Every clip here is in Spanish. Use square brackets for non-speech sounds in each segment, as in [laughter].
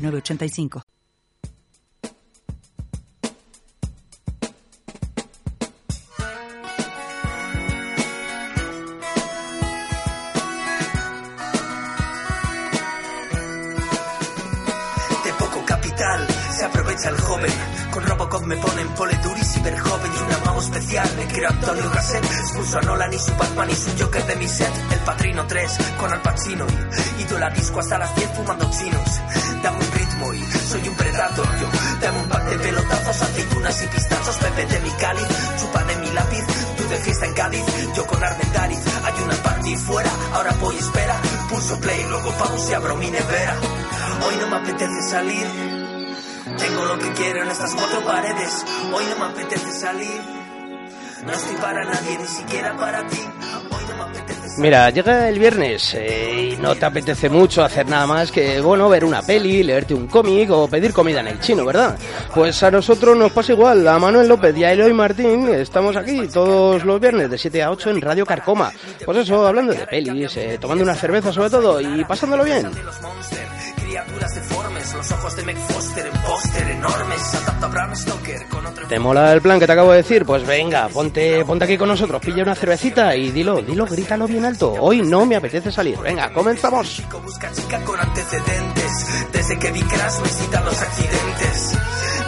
906985. de poco capital se aprovecha el joven con Robocop me ponen pole duris y una mago especial creo Antonio Gasset. Expulso a Nolan y su Batman y su Joker de mi set. El Patrino 3 con Al Pacino. Y, tú la disco hasta las 10 fumando chinos. Dame un ritmo y soy un predator yo. Dame un par de pelotazos aceitunas y pistachos Pepe de mi cáliz. Chupa de mi lápiz tú de fiesta en Cádiz. Yo con Armendariz hay una party fuera ahora voy espera. Pulso play luego pause y abro mi nevera. Hoy no me apetece salir. Tengo lo que quiero en estas cuatro paredes. Hoy no me apetece salir. No estoy para nadie, ni siquiera para ti. Hoy no me apetece. Mira, llega el viernes eh, y no te apetece mucho hacer nada más que, bueno, ver una peli, leerte un cómic o pedir comida en el chino, ¿verdad? Pues a nosotros nos pasa igual. A Manuel López y a Eloy Martín estamos aquí todos los viernes de 7 a 8 en Radio Carcoma. Pues eso, hablando de pelis, eh, tomando una cerveza sobre todo y pasándolo bien. criaturas los ojos de Meg Foster en póster enormes, adapta a Bram Stoker con otro ¿Te mola el plan que te acabo de decir? Pues venga, ponte, ponte aquí con nosotros, pilla una cervecita y dilo, dilo, grítalo bien alto. Hoy no me apetece salir. Venga, comenzamos. busca chica con antecedentes. Desde que vi Crash me citan los accidentes.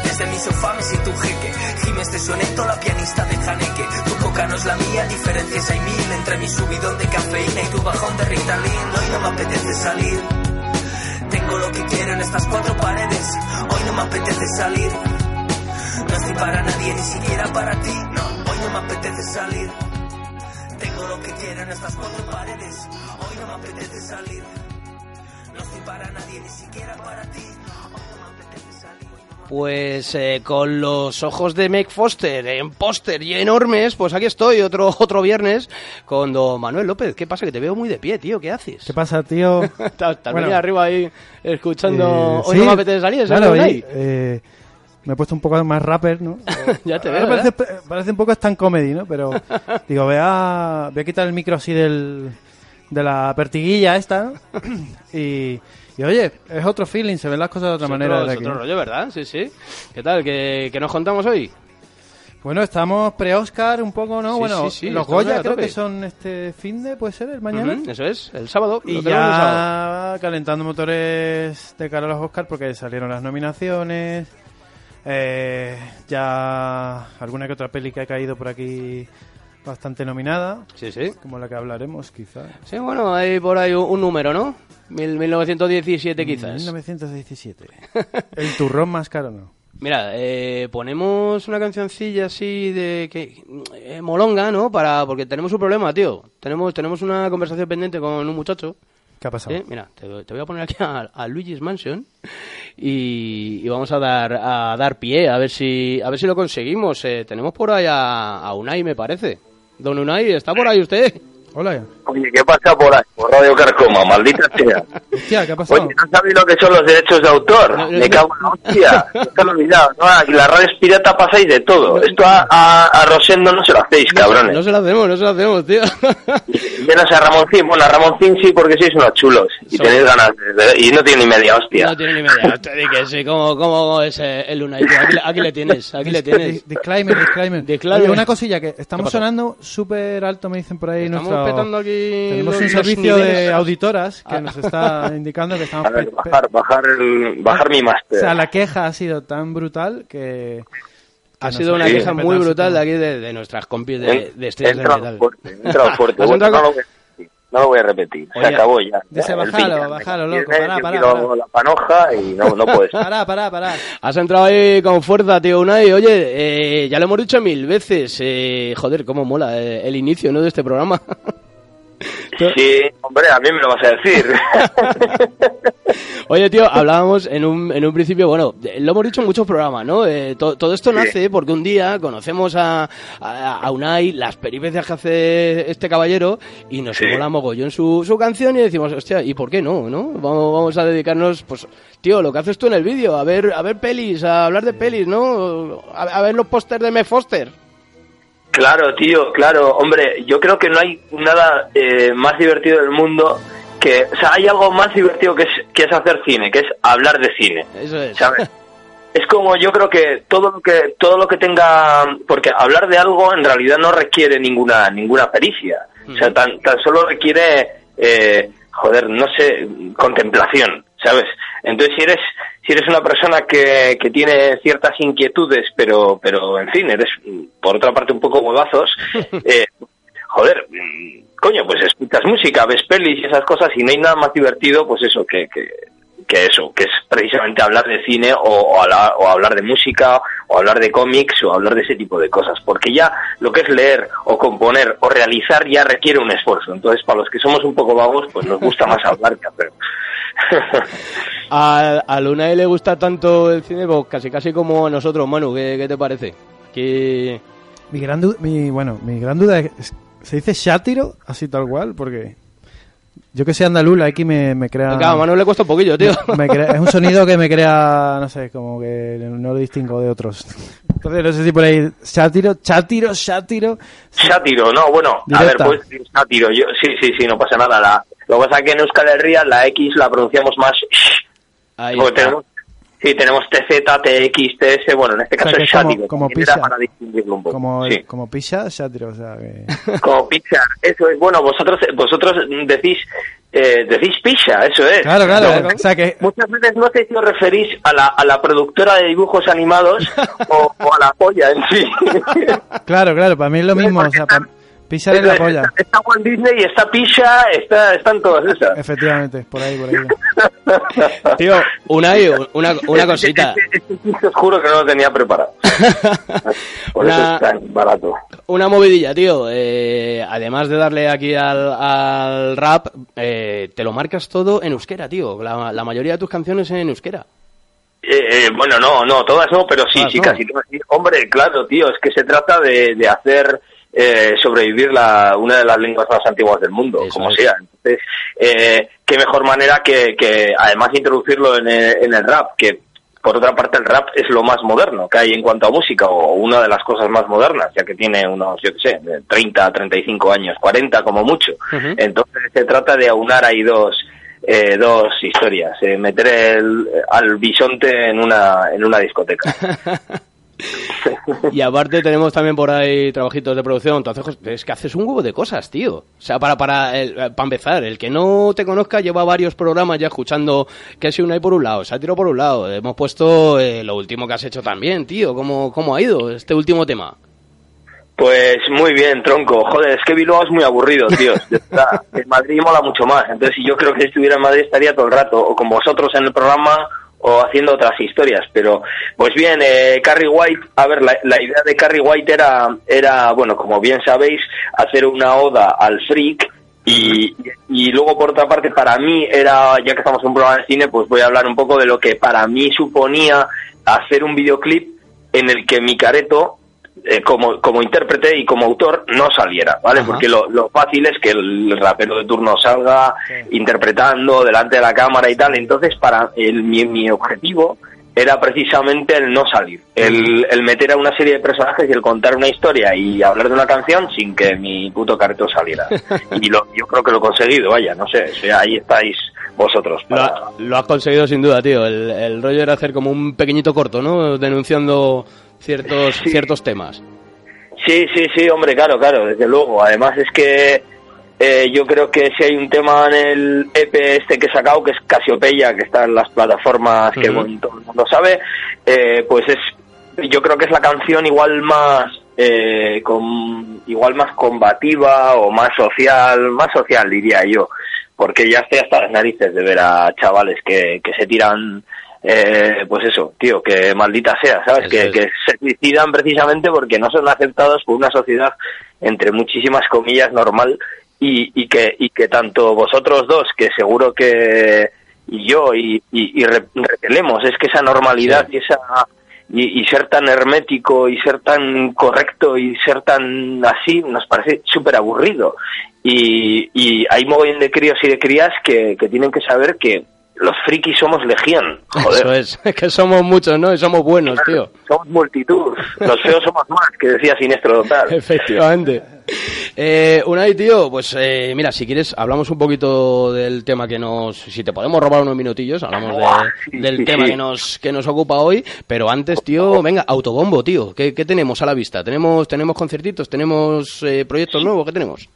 Desde mi sofá me siento un jeque. Gimes de soneto, la pianista de Haneke. Tu coca no es la mía, diferencias hay mil entre mi subidón de cafeína y tu bajón de Ritalin. Hoy no me apetece salir. Tengo lo que quiero en estas cuatro paredes. Hoy no me apetece salir. No estoy para nadie, ni siquiera para ti. No, hoy no me apetece salir. Tengo lo que quiero en estas cuatro paredes. Hoy no me apetece salir. No estoy para nadie, ni siquiera para ti. Pues eh, con los ojos de Meg Foster en póster y enormes, pues aquí estoy otro [laughs] otro viernes con don Manuel López. ¿Qué pasa? Que te veo muy de pie, tío. ¿Qué haces? ¿Qué pasa, tío? [laughs] Estás estás Bueno. bien arriba ahí escuchando. Eh, Hoy sí, no me apetece salir, claro, hay? eh, me he puesto un poco más rapper, ¿no? [laughs] Ya te veo, ¿eh? parece, parece un poco stand comedy, ¿no? Pero digo, voy a, voy a quitar el micro así del, de la pertiguilla esta, ¿no? [coughs] Y, y oye, es otro feeling, se ven las cosas de otra Es manera. otro, de es aquí, otro rollo, ¿verdad? Sí, sí. ¿Qué tal? ¿Qué, qué nos contamos hoy? Bueno, estamos pre-Oscar un poco, ¿no? Sí, bueno, sí, sí, los Goya creo que son este fin de, puede ser, el mañana. Eso es, el sábado. Y sábado. ya calentando motores de cara a los Oscar porque salieron las nominaciones. eh, ya alguna que otra peli que ha caído por aquí bastante nominada, Sí, sí. como la que hablaremos quizá. Sí, bueno, hay por ahí un, un número, ¿no? Mil- 1917 quizás. 1917. [laughs] El turrón más caro no. Mira, eh, ponemos una cancioncilla así de que eh, molonga, ¿no? Para porque tenemos un problema, tío. Tenemos tenemos una conversación pendiente con un muchacho. ¿Qué ha pasado? ¿sí? Mira, te, te voy a poner aquí a, a Luigi's Mansion y, y vamos a dar a dar pie a ver si a ver si lo conseguimos. Eh, tenemos por ahí a, a Unai, me parece. Don Unai, ¿está por ahí usted? Hola. Oye, ¿qué pasa por ahí? Por Radio Carcoma, maldita sea. Hostia, ¿qué ha pasado? Oye, ¿no sabéis lo que son los derechos de autor? No, no, Me no. cago en la hostia. [laughs] No he olvidado. No, aquí las radios pirata pasáis de todo. Esto a, a, a Rosendo no se lo hacéis, cabrones. No se lo hacemos, no se lo hacemos, tío. Menos a Ramoncín. Bueno, a Ramoncín sí, porque sois unos chulos. Y Son- tenéis ganas de... Y no tiene ni media hostia. No tiene ni media. Te di que sí, ¿cómo, cómo es eh, el Unai? tío? Aquí, le- aquí le tienes, aquí le tienes. Dis- Disclaimer, disclaimer. Disclaimer. Oye, una cosilla que ¿Qué estamos sonando súper alto, me dicen por ahí. Estamos nuestro- petando aquí Tenemos los- un servicio niveles. de auditoras que nos está [laughs] indicando que estamos... A ver, bajar, bajar, el, bajar mi O máster. sea, la queja ha sido tan brutal que... Ha sido una queja muy brutal de aquí de, de nuestras compis de, de estrellas del entrado metal. fuerte, he entrado [laughs] fuerte. Bueno, no, lo voy a repetir, no lo voy a repetir. Oye, Se acabó ya. dice, me bájalo, loco, pará, yo pará, pará. la panoja y no, no puedes. Pará, pará, pará. Has entrado ahí con fuerza, tío Unai. Oye, eh, ya lo hemos dicho mil veces. eh, joder, cómo mola eh, el inicio ¿no? de este programa. [laughs] Sí, hombre, a mí me lo vas a decir. [laughs] Oye, tío, hablábamos en un, en un principio, bueno, lo hemos dicho en muchos programas, ¿no? Eh, to- todo esto nace porque un día conocemos a, a, a Unai, las peripecias que hace este caballero, y nos Sí. mola mogollón su, su canción y decimos, hostia, ¿y por qué no, no? Vamos, vamos a dedicarnos, pues, tío, lo que haces tú en el vídeo, a ver, a ver pelis, a hablar de pelis, ¿no? A, a ver los pósters de M. Foster. Claro, tío, claro. Hombre, yo creo que no hay nada eh, más divertido del mundo que... O sea, hay algo más divertido que es, que es hacer cine, que es hablar de cine. Eso es. ¿sabes? [laughs] Es como yo creo que todo lo que todo lo que tenga porque hablar de algo en realidad no requiere ninguna ninguna pericia, o sea, tan tan solo requiere eh, joder, no sé, contemplación, ¿sabes? Entonces si eres si eres una persona que, que tiene ciertas inquietudes, pero pero en fin, eres por otra parte un poco huevazos, [laughs] eh, joder, mm, coño, pues escuchas música, ves pelis y esas cosas y no hay nada más divertido, pues eso, que, que, que eso, que es precisamente hablar de cine o, o, hablar, o hablar de música o hablar de cómics o hablar de ese tipo de cosas, porque ya lo que es leer o componer o realizar ya requiere un esfuerzo. Entonces, para los que somos un poco vagos, pues nos gusta más [laughs] hablar que hacer. [laughs] A, a Lunay le gusta tanto el cine, pues casi casi como a nosotros, Manu, ¿qué, qué te parece? Que... Mi gran duda, mi, bueno, mi gran duda es, ¿se dice sátiro? Así tal cual, porque yo que sé andaluz, la X me, me crea... Claro, a Manu le cuesta un poquillo, tío. [laughs] me crea- es un sonido que me crea, [laughs] no sé, como que no lo distingo de otros. Entonces, no sé si por ahí, sátiro, sátiro, sátiro. Sátiro, no, bueno, a ver, pues sátiro, yo, sí, sí, sí, no pasa nada. La, lo que pasa es que en Euskal Herria la X la pronunciamos más Ahí porque está. tenemos, sí, tenemos TZ, TX, TS, bueno, en este O sea, caso es como- sátiro. como era pizza. para distinguirlo un poco. Como, sí. como pilla, sátiro, o sea que... Como pizza, eso es, bueno, vosotros vosotros decís eh, decís pizza, eso es. Claro, claro, No, o sea que... Muchas veces no sé si os referís a la, a la productora de dibujos animados [laughs] o, o a la polla en sí. Claro, claro, para mí es lo mismo, o sea, para, pizza es la polla. Está, está Walt Disney, está pizza, está, están todas esas. Efectivamente, por ahí, por ahí. [laughs] Tío, Unai, una, una cosita. Este, os juro que no lo tenía preparado. [laughs] Por eso Una- es tan barato. Una movidilla, tío. Eh, además de darle aquí al, al rap, eh, te lo marcas todo en euskera, tío. La, la mayoría de tus canciones en euskera. Eh, eh, bueno, no, no, todas no, pero sí, Todas sí, no. casi todas sí. Hombre, claro, tío, es que se trata de, de hacer eh, sobrevivir la, una de las lenguas más antiguas del mundo, Eso como es. sea. Entonces, eh, qué mejor manera que, que además introducirlo en el, en el rap, que por otra parte el rap es lo más moderno que hay en cuanto a música, o una de las cosas más modernas, ya que tiene unos, yo qué sé, de 30, 35 años, 40 como mucho. Entonces se trata de aunar ahí dos, eh, dos historias, eh, meter el, al bisonte en una, en una discoteca. [laughs] Y aparte tenemos también por ahí trabajitos de producción. Entonces, es que haces un huevo de cosas, tío. O sea, para para, el- eh, para empezar, el que no te conozca lleva varios programas ya escuchando que si una hay por un lado, Sátiro por un lado. Hemos puesto eh, lo último que has hecho también, tío. ¿Cómo, ¿Cómo ha ido este último tema? Pues muy bien, tronco. Joder, es que Bilbao es muy aburrido, tío. En Madrid mola mucho más. Entonces, yo creo que si estuviera en Madrid estaría todo el rato, o con vosotros en el programa, o haciendo otras historias. Pero, pues bien, eh, Carrie White, a ver, la, la idea de Carrie White era, era, bueno, como bien sabéis, hacer una oda al freak. Y, y luego, por otra parte, para mí era, ya que estamos en un programa de cine, pues voy a hablar un poco de lo que para mí suponía hacer un videoclip en el que mi careto eh, como, como intérprete y como autor no saliera, ¿vale? Ajá. Porque lo, lo fácil es que el rapero de turno salga interpretando delante de la cámara y tal. Entonces, para el, mi, mi objetivo era precisamente el no salir, el, el meter a una serie de personajes y el contar una historia y hablar de una canción sin que mi puto careto saliera. [laughs] Y lo, yo creo que lo he conseguido, vaya, no sé, o sea, ahí estáis vosotros. Lo, para- ha- lo has conseguido sin duda, tío. El, el rollo era hacer como un pequeñito corto, ¿no? Denunciando ciertos, Sí. ciertos temas. Sí, sí, sí, hombre, claro, claro, desde luego. Además es que eh, yo creo que si hay un tema en el EP este que he sacado, que es Casiopeya, que está en las plataformas que bueno, todo el mundo sabe, eh, pues es, yo creo que es la canción igual más, eh, con, igual más combativa o más social, más social diría yo, porque ya estoy hasta las narices de ver a chavales que, que se tiran eh, pues eso, tío, que maldita sea, ¿sabes? Que, se suicidan precisamente porque no son aceptados por una sociedad, entre muchísimas comillas, normal y, y que y que tanto vosotros dos que seguro que y yo y, y, y re- repelemos es que esa normalidad y esa y, y ser tan hermético y ser tan correcto y ser tan así nos parece súper aburrido y, y hay mogollón de críos y de crías que, que tienen que saber que los frikis somos legión joder Eso es, [laughs] es que somos muchos, ¿no? Y somos buenos, tío. somos multitud los [laughs] feos somos más que decía Sinestro Total Efectivamente. Eh, Unai, tío, pues eh, mira, si quieres, hablamos un poquito del tema que nos. Si te podemos robar unos minutillos, hablamos de- Buah, sí, del sí, tema sí. que nos que nos ocupa hoy. Pero antes, tío, venga, autobombo, tío. ¿Qué, qué tenemos a la vista? ¿Tenemos, tenemos conciertitos? ¿Tenemos eh, proyectos nuevos? ¿Qué tenemos?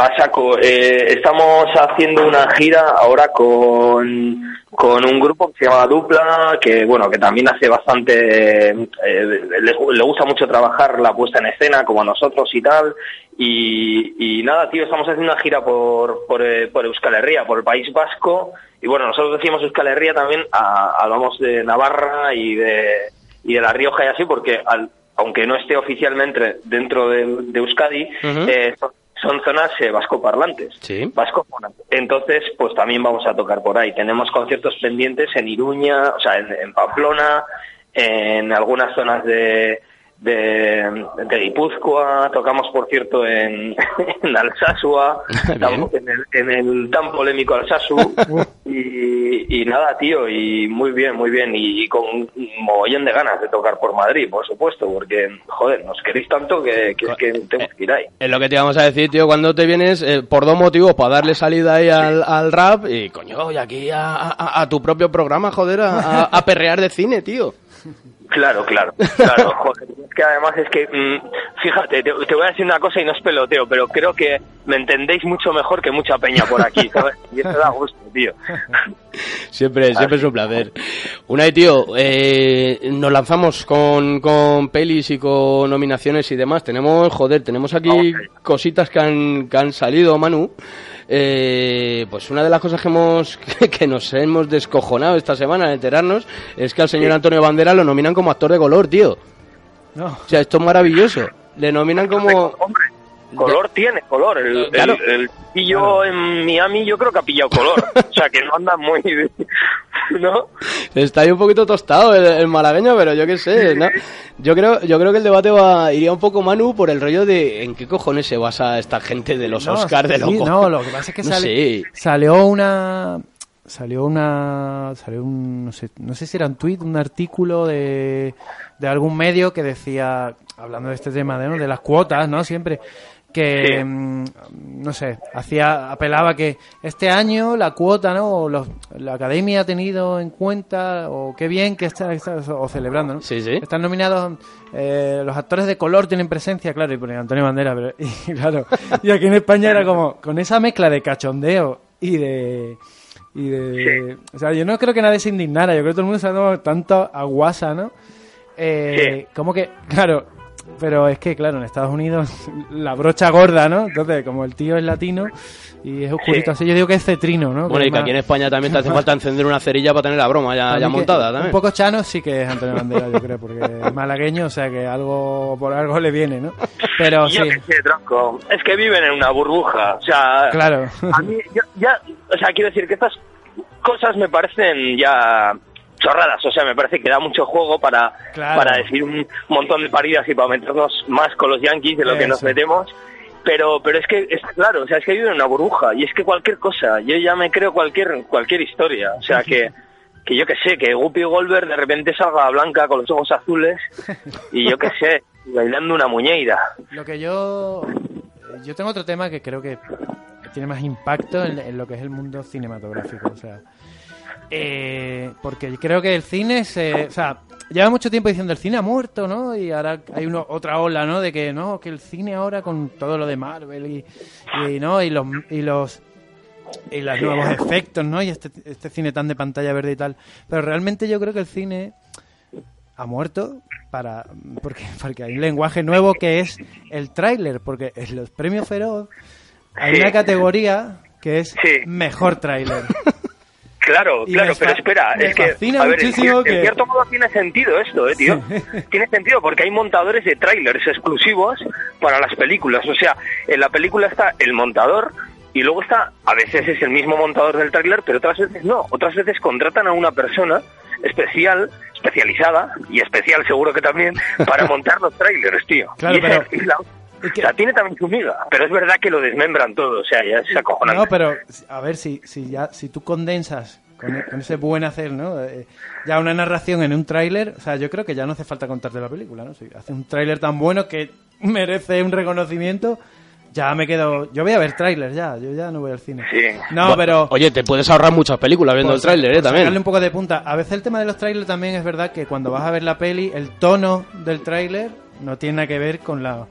A saco, eh, estamos haciendo una gira ahora con, con un grupo que se llama Dupla, que bueno, que también hace bastante, eh, le, le gusta mucho trabajar la puesta en escena como a nosotros y tal. Y, y nada, tío, estamos haciendo una gira por, por, eh, por Euskal Herria, por el País Vasco. Y bueno, nosotros decimos Euskal Herria también, a- hablamos de Navarra y de, y de La Rioja y así, porque al- aunque no esté oficialmente dentro de, de Euskadi, eh, son, zonas eh, vascoparlantes. Sí. Vascoparlantes. Entonces, pues también vamos a tocar por ahí. Tenemos conciertos pendientes en Iruña, o sea, en, en Pamplona, en algunas zonas de, de, de Guipúzcoa, tocamos, por cierto, en, [laughs] en Alsasua, [laughs] en el, en el tan polémico Alsasu, [laughs] y, y nada, tío, y muy bien, muy bien, y, con un mogollón de ganas de tocar por Madrid, por supuesto, porque, joder, nos queréis tanto que, que es que tenemos que ir ahí. Es lo que te íbamos a decir, tío, cuando te vienes, eh, por dos motivos, para darle salida ahí al, al rap y, coño, y aquí a, a- a tu propio programa, joder, a perrear de cine, tío. Claro, claro, claro. [laughs] Joder, es que además es que, mm, fíjate, te, te voy a decir una cosa y no es peloteo, pero creo que me entendéis mucho mejor que mucha peña por aquí, [laughs] ¿sabes? Y eso da gusto, tío. [laughs] Siempre, siempre es un placer. Unai, tío, eh, nos lanzamos con, con pelis y con nominaciones y demás. Tenemos, joder, tenemos aquí allá. cositas que han, que han salido, Manu. Eh, pues una de las cosas que hemos [laughs] que nos hemos descojonado esta semana al enterarnos es que al señor Antonio Bandera lo nominan como actor de color, tío. No. O sea, esto es maravilloso. Le nominan como... Hombre, color tiene, color. El, Claro. el, el pillo en Miami yo creo que ha pillado color. [laughs] O sea, que no anda muy... [laughs] ¿No? Está ahí un poquito tostado el, el malagueño, pero yo qué sé, ¿no? Yo creo, yo creo que el debate va, iría un poco, Manu, por el rollo de en qué cojones se basa esta gente de los No, Oscars de sí, loco. No, lo que pasa es que [laughs] No sale- salió una salió una salió un no sé, no sé si era un tweet, un artículo de, de algún medio que decía hablando de este tema de, ¿no? de las cuotas, ¿no? Siempre que Sí. mm, no sé, hacía apelaba que este año la cuota, ¿no? O los- la academia ha tenido en cuenta o qué bien que está, está- o celebrando, ¿no? Sí, sí. Están nominados eh, los actores de color tienen presencia, claro, y pone Antonio Bandera, pero [laughs] y claro, y aquí en España era como con esa mezcla de cachondeo y de y de, o sea, yo no creo que nadie se indignara, yo creo que todo el mundo se ha dado tanto aguasa, ¿no? Eh, Como que, claro, pero es que, claro, en Estados Unidos [laughs] la brocha gorda, ¿no? Entonces, como el tío es latino y es oscurito Sí. así, yo digo que es cetrino, ¿no? Bueno, y que más- aquí en España también te hace falta encender una cerilla para tener la broma ya, ya que- montada también. Un poco chano sí que es Antonio Bandera, yo creo, porque es malagueño, o sea que algo por algo le viene, ¿no? Pero yo sí, qué sé, tronco. Es que viven en una burbuja. O sea, claro. a mí yo- ya, o sea, quiero decir que estas cosas me parecen ya chorradas, o sea, me parece que da mucho juego para, Claro. para decir un montón de paridas y para meternos más con los yankees de lo que nos metemos. Pero, pero es que, es claro, o sea, es que viven en una burbuja y es que cualquier cosa, yo ya me creo cualquier, cualquier historia, o sea, que, [laughs] que yo que sé, que Guppy Goldberg de repente salga blanca con los ojos azules y yo que sé, [laughs] bailando una muñeira. Lo que yo. Yo tengo otro tema que creo que tiene más impacto en, en lo que es el mundo cinematográfico. O sea. Eh, porque creo que el cine se. O sea, lleva mucho tiempo diciendo el cine ha muerto, ¿no? Y ahora hay uno, otra ola, ¿no? De que no, que el cine ahora con todo lo de Marvel y, y no, y los. Y los y los nuevos efectos, ¿no? Y este, este cine tan de pantalla verde y tal. Pero realmente yo creo que el cine ha muerto para porque, [laughs] porque hay un lenguaje nuevo que es el tráiler, porque en los premios Feroz hay una categoría que es mejor tráiler. [laughs] Claro, Y claro, pero espera, es que, a ver, en, cierto modo tiene sentido esto, eh, tío. [laughs] Tiene sentido porque hay montadores de trailers exclusivos para las películas. O sea, en la película está el montador y luego está, a veces es el mismo montador del trailer, pero otras veces no. Otras veces contratan a una persona especial, especializada, y especial seguro que también, para [laughs] montar los trailers, tío. Claro, Y pero- es la- es que- o sea, tiene también su miga, pero es verdad que lo desmembran todo, o sea, ya es acojonante. No, pero a ver si, si ya si tú condensas con, con ese buen hacer, ¿no? Eh, ya una narración en un tráiler, o sea, yo creo que ya no hace falta contarte la película, ¿no? Si hace un tráiler tan bueno que merece un reconocimiento, ya me quedo, yo voy a ver tráiler ya, yo ya no voy al cine. Sí. No, pero Oye, te puedes ahorrar muchas películas viendo el tráiler, ¿eh? sa- por sacarle un También. poco de punta. A veces el tema de los trailers también es verdad que cuando vas a ver la peli, el tono del tráiler no tiene nada que ver con la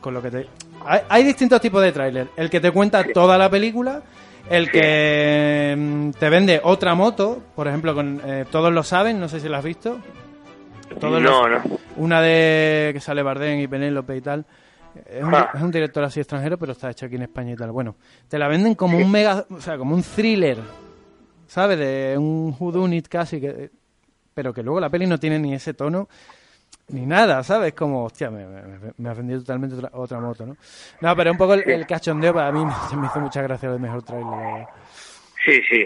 con lo que te hay, hay distintos tipos de tráiler. El que te cuenta toda la película, el que mm, te vende otra moto, por ejemplo, con eh, todos lo saben, no sé si lo has visto. Todos no, los- no. Una de que sale Bardem y Penélope y tal. Es un, Ah. es un director así extranjero, pero está hecho aquí en España y tal. Bueno, te la venden como un mega, o sea, como un thriller, ¿sabes? De un whodunit casi, que, pero que luego la peli no tiene ni ese tono ni nada, ¿sabes? Como, hostia, me, me, me totalmente otra, otra moto, ¿no? No, pero un poco el, cachondeo para mí [laughs] me, me hizo mucha gracia el mejor trailer. Sí, sí.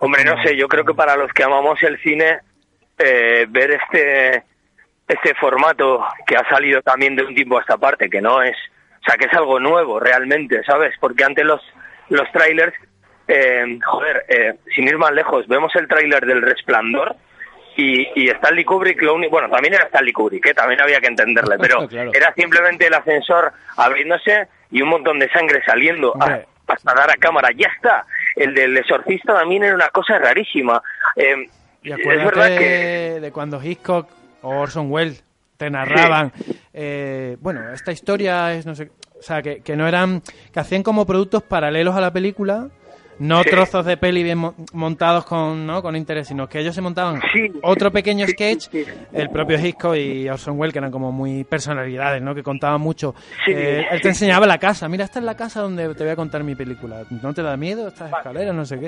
Hombre, no sé, yo creo que para los que amamos el cine, eh, ver este este formato que ha salido también de un tiempo a esta parte, que no es, o sea, que es algo nuevo realmente, ¿sabes? Porque antes los los trailers, eh, joder, eh, sin ir más lejos, vemos el tráiler del Resplandor y, y Stanley Kubrick, lo único, bueno, también era Stanley Kubrick, ¿eh? también había que entenderle, [laughs] pero Claro. era simplemente el ascensor abriéndose y un montón de sangre saliendo a- Hombre. hasta dar a cámara, ya está. El del exorcista también era una cosa rarísima. Eh, Y es verdad que de cuando Hitchcock o Orson Welles te narraban, eh, bueno, esta historia es, no sé, o sea, que, que no eran, que hacían como productos paralelos a la película, no Sí. trozos de peli bien mo- montados con, ¿no? con interés, sino que ellos se montaban Sí. otro pequeño sketch, el propio Hitchcock y Orson Welles, que eran como muy personalidades, ¿no? que contaban mucho. Eh, él te enseñaba la casa, mira, esta es la casa donde te voy a contar mi película, ¿no te da miedo estas escaleras, no sé qué?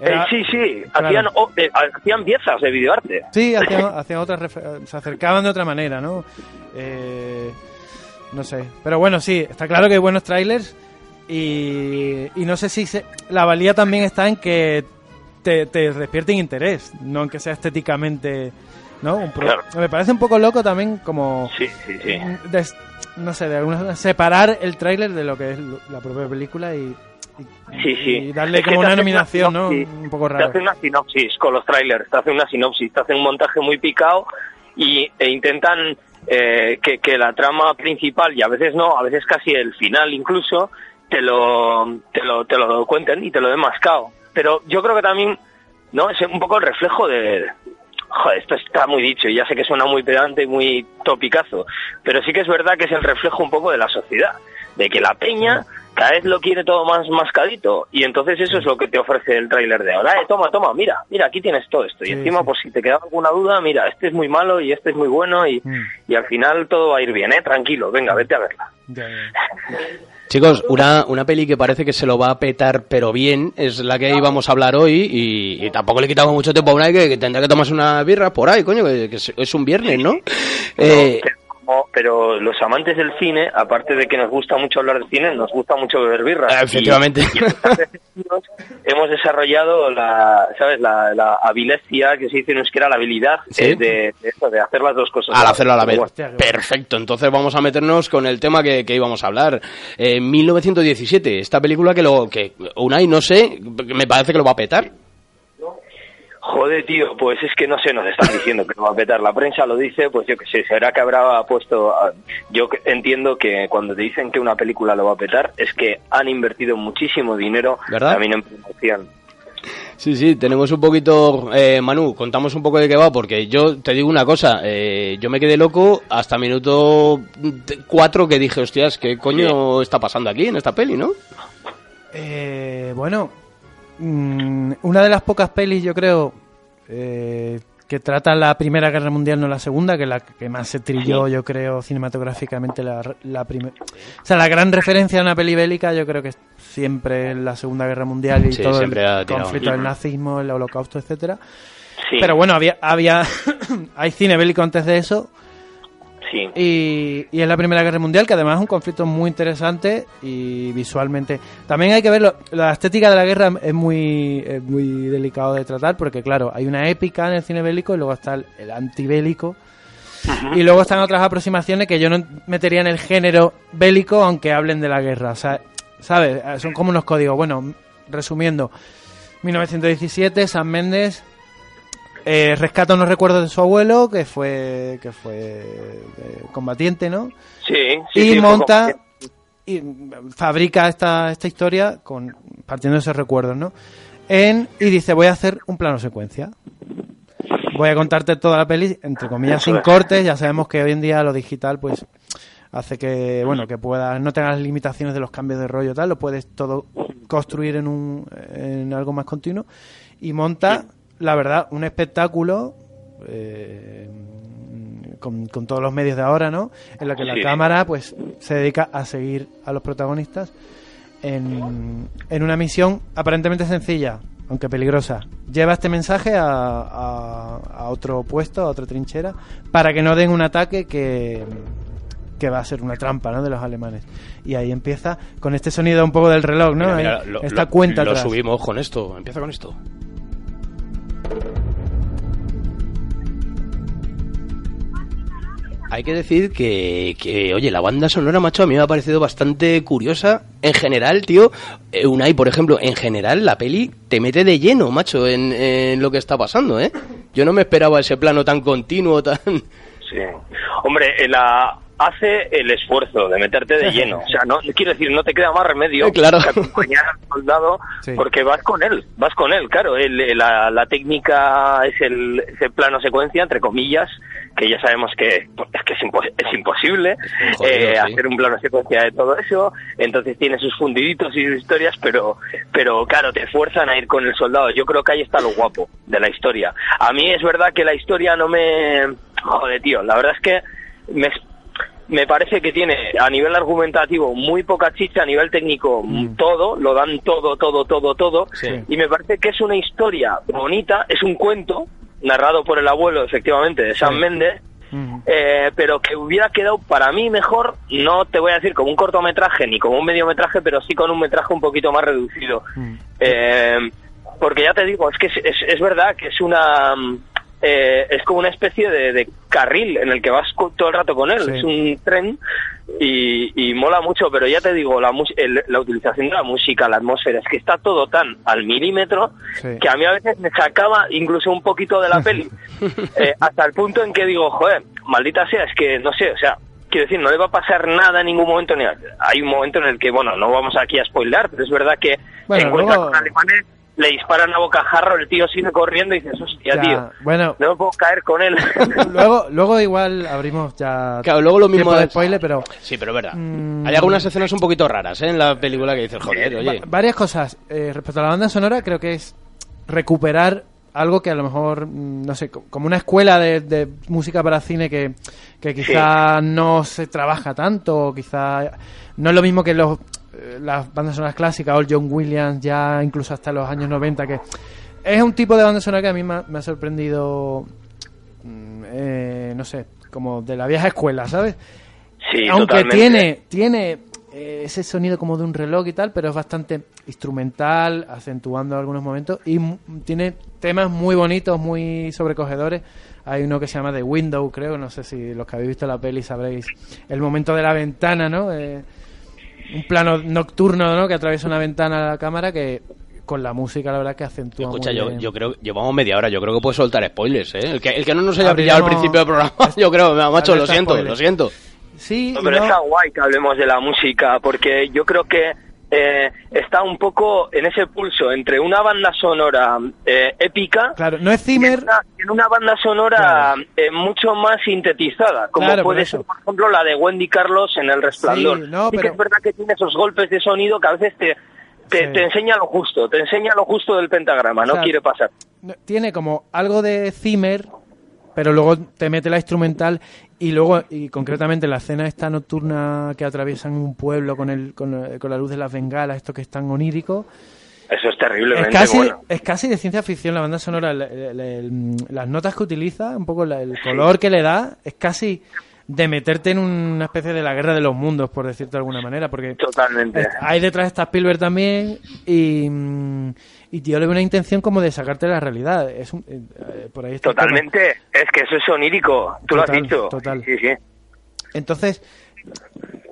Eh, sí, sí, Claro. hacían, o- eh, hacían piezas de videoarte. Sí, [laughs] hacían, hacían otras refer- se acercaban de otra manera, ¿no? Eh, no sé. Pero bueno, sí, está claro que hay buenos trailers y, y no sé si se- la valía también está en que te, te despierten interés, no en que sea estéticamente, ¿no? Un pro- Claro. Me parece un poco loco también como... Sí, sí, sí. des- no sé, de alguna separar el tráiler de lo que es la propia película y, y- Sí, sí. y darle Es como te una nominación, ¿no? sinopsis. Un poco Te raro. hace una sinopsis con los trailers, te hace una sinopsis, te hace un montaje muy picado y, e intentan eh, que, que la trama principal, y a veces no, a veces casi el final incluso, te lo, te lo, te lo cuenten y te lo den mascado. Pero yo creo que también, ¿no? Es un poco el reflejo de... Joder, esto está muy dicho y ya sé que suena muy pedante y muy topicazo, pero sí que es verdad que es el reflejo un poco de la sociedad, de que la peña cada vez lo quiere todo más mascadito y entonces eso es lo que te ofrece el tráiler de ahora. Eh, toma, toma, mira, mira, aquí tienes todo esto y encima por si te queda alguna duda, mira, este es muy malo y este es muy bueno y, Mm. y al final todo va a ir bien, ¿eh? Tranquilo, venga, vete a verla. Ya, ya. [laughs] Chicos, una, una peli que parece que se lo va a petar, pero bien, es la que íbamos a hablar hoy y, y tampoco le quitamos mucho tiempo a una que, que tendrá que tomarse una birra por ahí, coño, que, que es- es un viernes, ¿no? [laughs] Eh, pero, los amantes del cine, aparte de que nos gusta mucho hablar de cine, nos gusta mucho beber birra. Ah, efectivamente. Y, y sentidos hemos desarrollado la, ¿sabes? La, la habilidad que se dice en euskera, la habilidad Sí. eh, de, de eso, de hacer las dos cosas. Al hacerlo a la vez. Bueno. Perfecto, entonces vamos a meternos con el tema que, que íbamos a hablar. Eh, 1917, esta película que lo que Unai, no sé, me parece que lo va a petar. Joder, tío, pues es que no sé, nos están diciendo que no va a petar. La prensa lo dice, pues yo qué sé, será que habrá puesto. a- Yo que- entiendo que cuando te dicen que una película lo va a petar, es que han invertido muchísimo dinero ¿Verdad? también en promoción. Sí, sí, tenemos un poquito, eh, Manu, contamos un poco de qué va, porque yo te digo una cosa, eh, yo me quedé loco hasta minuto 4 que dije, hostias, ¿qué coño está pasando aquí en esta peli, no? Eh, bueno, mm, una de las pocas pelis, yo creo, eh, que trata la Primera Guerra Mundial, no la Segunda, que es la que más se trilló, yo creo, cinematográficamente la, la primera. O sea, la gran referencia a una peli bélica, yo creo que siempre es la Segunda Guerra Mundial y Sí, todo el conflicto del nazismo, el holocausto, etcétera. Sí, Pero bueno, había, había [coughs] hay cine bélico antes de eso sí. y, y es la Primera Guerra Mundial, que además es un conflicto muy interesante y visualmente. También hay que verlo, la estética de la guerra es muy, es muy delicado de tratar, porque claro, hay una épica en el cine bélico y luego está el, el antibélico. Y luego están otras aproximaciones que yo no metería en el género bélico, aunque hablen de la guerra. O sea, ¿sabes? Son como unos códigos. Bueno, resumiendo, 1917, San Méndez eh, rescata unos recuerdos de su abuelo, que fue que fue eh, combatiente, ¿no? Sí, sí, y sí, monta y fabrica esta, esta historia con partiendo de esos recuerdos, ¿no? En, y dice, voy a hacer un plano secuencia. Voy a contarte toda la peli, entre comillas, sin es. cortes. Ya sabemos que hoy en día lo digital, pues, hace que, bueno, que puedas, no tengas limitaciones de los cambios de rollo y tal, lo puedes todo construir en un, en algo más continuo. Y monta, la verdad, un espectáculo, eh, con, con todos los medios de ahora, ¿no? En la que la Sí. cámara, pues, se dedica a seguir a los protagonistas en, en una misión aparentemente sencilla, aunque peligrosa. Lleva este mensaje a, a- a otro puesto, a otra trinchera, para que no den un ataque que, que va a ser una trampa ¿no? de los alemanes. Y ahí empieza con este sonido un poco del reloj, ¿no? Mira, mira, Ahí, lo, esta lo- cuenta lo atrás. subimos con esto. Empieza con esto. Hay que decir que, oye, la banda sonora, macho, a mí me ha parecido bastante curiosa. En general, tío, eh, Unai, por ejemplo, en general, la peli te mete de lleno, macho, en, en lo que está pasando, ¿eh? Yo no me esperaba ese plano tan continuo, tan... Sí. Hombre, eh, la hace el esfuerzo de meterte de lleno. O sea, no quiero decir, no te queda más remedio claro. que acompañar al soldado Sí. porque vas con él, vas con él, claro. El- la, la técnica es el, ese plano secuencia, entre comillas, que ya sabemos que es que es, impo- es imposible Es jodido, eh, sí. hacer un plano secuencia de todo eso. Entonces tiene sus fundiditos y sus historias, pero, pero claro, te fuerzan a ir con el soldado. Yo creo que ahí está lo guapo de la historia. A mí es verdad que la historia no me... Joder, tío, la verdad es que me, me parece que tiene a nivel argumentativo muy poca chicha, a nivel técnico todo, lo dan todo, todo, todo, todo. Sí. Y me parece que es una historia bonita, es un cuento narrado por el abuelo, efectivamente, de Sí. Méndez, Ujú. eh, pero que hubiera quedado para mí mejor, no te voy a decir como un cortometraje ni como un mediometraje, pero sí con un metraje un poquito más reducido. Mm. Eh, porque ya te digo, es que es, es, es verdad que es una... eh, es como una especie de, de carril en el que vas todo el rato con él. Sí. Es un tren y, y mola mucho, pero ya te digo, la, el- la utilización de la música, la atmósfera, es que está todo tan al milímetro Sí. que a mí a veces me sacaba incluso un poquito de la peli. [laughs] Eh, hasta el punto en que digo, joder, maldita sea, es que no sé, o sea, quiero decir, no le va a pasar nada en ningún momento. Ni hay un momento en el que, bueno, no vamos aquí a spoiler, pero es verdad que Bueno, encuentra luego- con alemanes, le disparan a bocajarro, el tío sigue corriendo y dices, hostia, Ya, tío, Bueno, no me puedo caer con él. [laughs] luego, luego igual abrimos ya Claro, luego lo mismo de spoiler, pero Sí, pero es verdad. Mm. Hay algunas escenas un poquito raras, ¿eh? En la película que dices, joder, oye... Va- varias cosas. Eh, respecto a la banda sonora, creo que es recuperar algo que a lo mejor, mm, no sé, co- como una escuela de, de música para cine que, que quizá no se trabaja tanto, o quizá no es lo mismo que los, eh, las bandas sonoras clásicas, o el John Williams, ya incluso hasta los años 90, que es un tipo de banda sonora que a mí me ha, me ha sorprendido, mm, eh, no sé, como de la vieja escuela, ¿sabes? sí, aunque totalmente. tiene tiene eh, ese sonido como de un reloj y tal, pero es bastante instrumental, acentuando algunos momentos y tiene temas muy bonitos, muy sobrecogedores. Hay uno que se llama The Window, creo, no sé si los que habéis visto la peli sabréis el momento de la ventana, ¿no? Eh, un plano nocturno, ¿no? Que atraviesa una ventana a la cámara que con la música la verdad que acentúa Escucha, muy yo, bien. yo creo llevamos media hora, yo creo que puedes soltar spoilers, ¿eh? El que, el que no nos haya pillado al principio del programa, [laughs] yo creo, macho, lo siento, spoiler. lo siento. Sí, No, pero no- está guay que hablemos de la música, porque yo creo que eh, está un poco en ese pulso entre una banda sonora eh, épica claro, no es y Zimmer, una, en una banda sonora Claro. eh, mucho más sintetizada, como Claro, puede ser, por ejemplo, la de Wendy Carlos en El Resplandor. Sí, no, que es verdad que tiene esos golpes de sonido que a veces te te, Sí. te enseña lo justo, te enseña lo justo del pentagrama, no O sea, quiere pasar. Tiene como algo de Zimmer, pero luego te mete la instrumental y luego, y concretamente la escena esta nocturna que atraviesan un pueblo con, el, con, con la luz de las bengalas, esto que es tan onírico, Eso es es terriblemente casi, bueno. es casi de ciencia ficción la banda sonora, el- el- el- las notas que utiliza, un poco la- el color que le da, es casi de meterte en una especie de la guerra de los mundos, por decirte de alguna manera, porque Totalmente. est- hay detrás está Spielberg también y, mm, y tío le ve una intención como de sacarte de la realidad. Es un- eh, eh, por ahí está. Totalmente. Es que eso es onírico, tú lo Total, has dicho. total. Sí, sí. Entonces,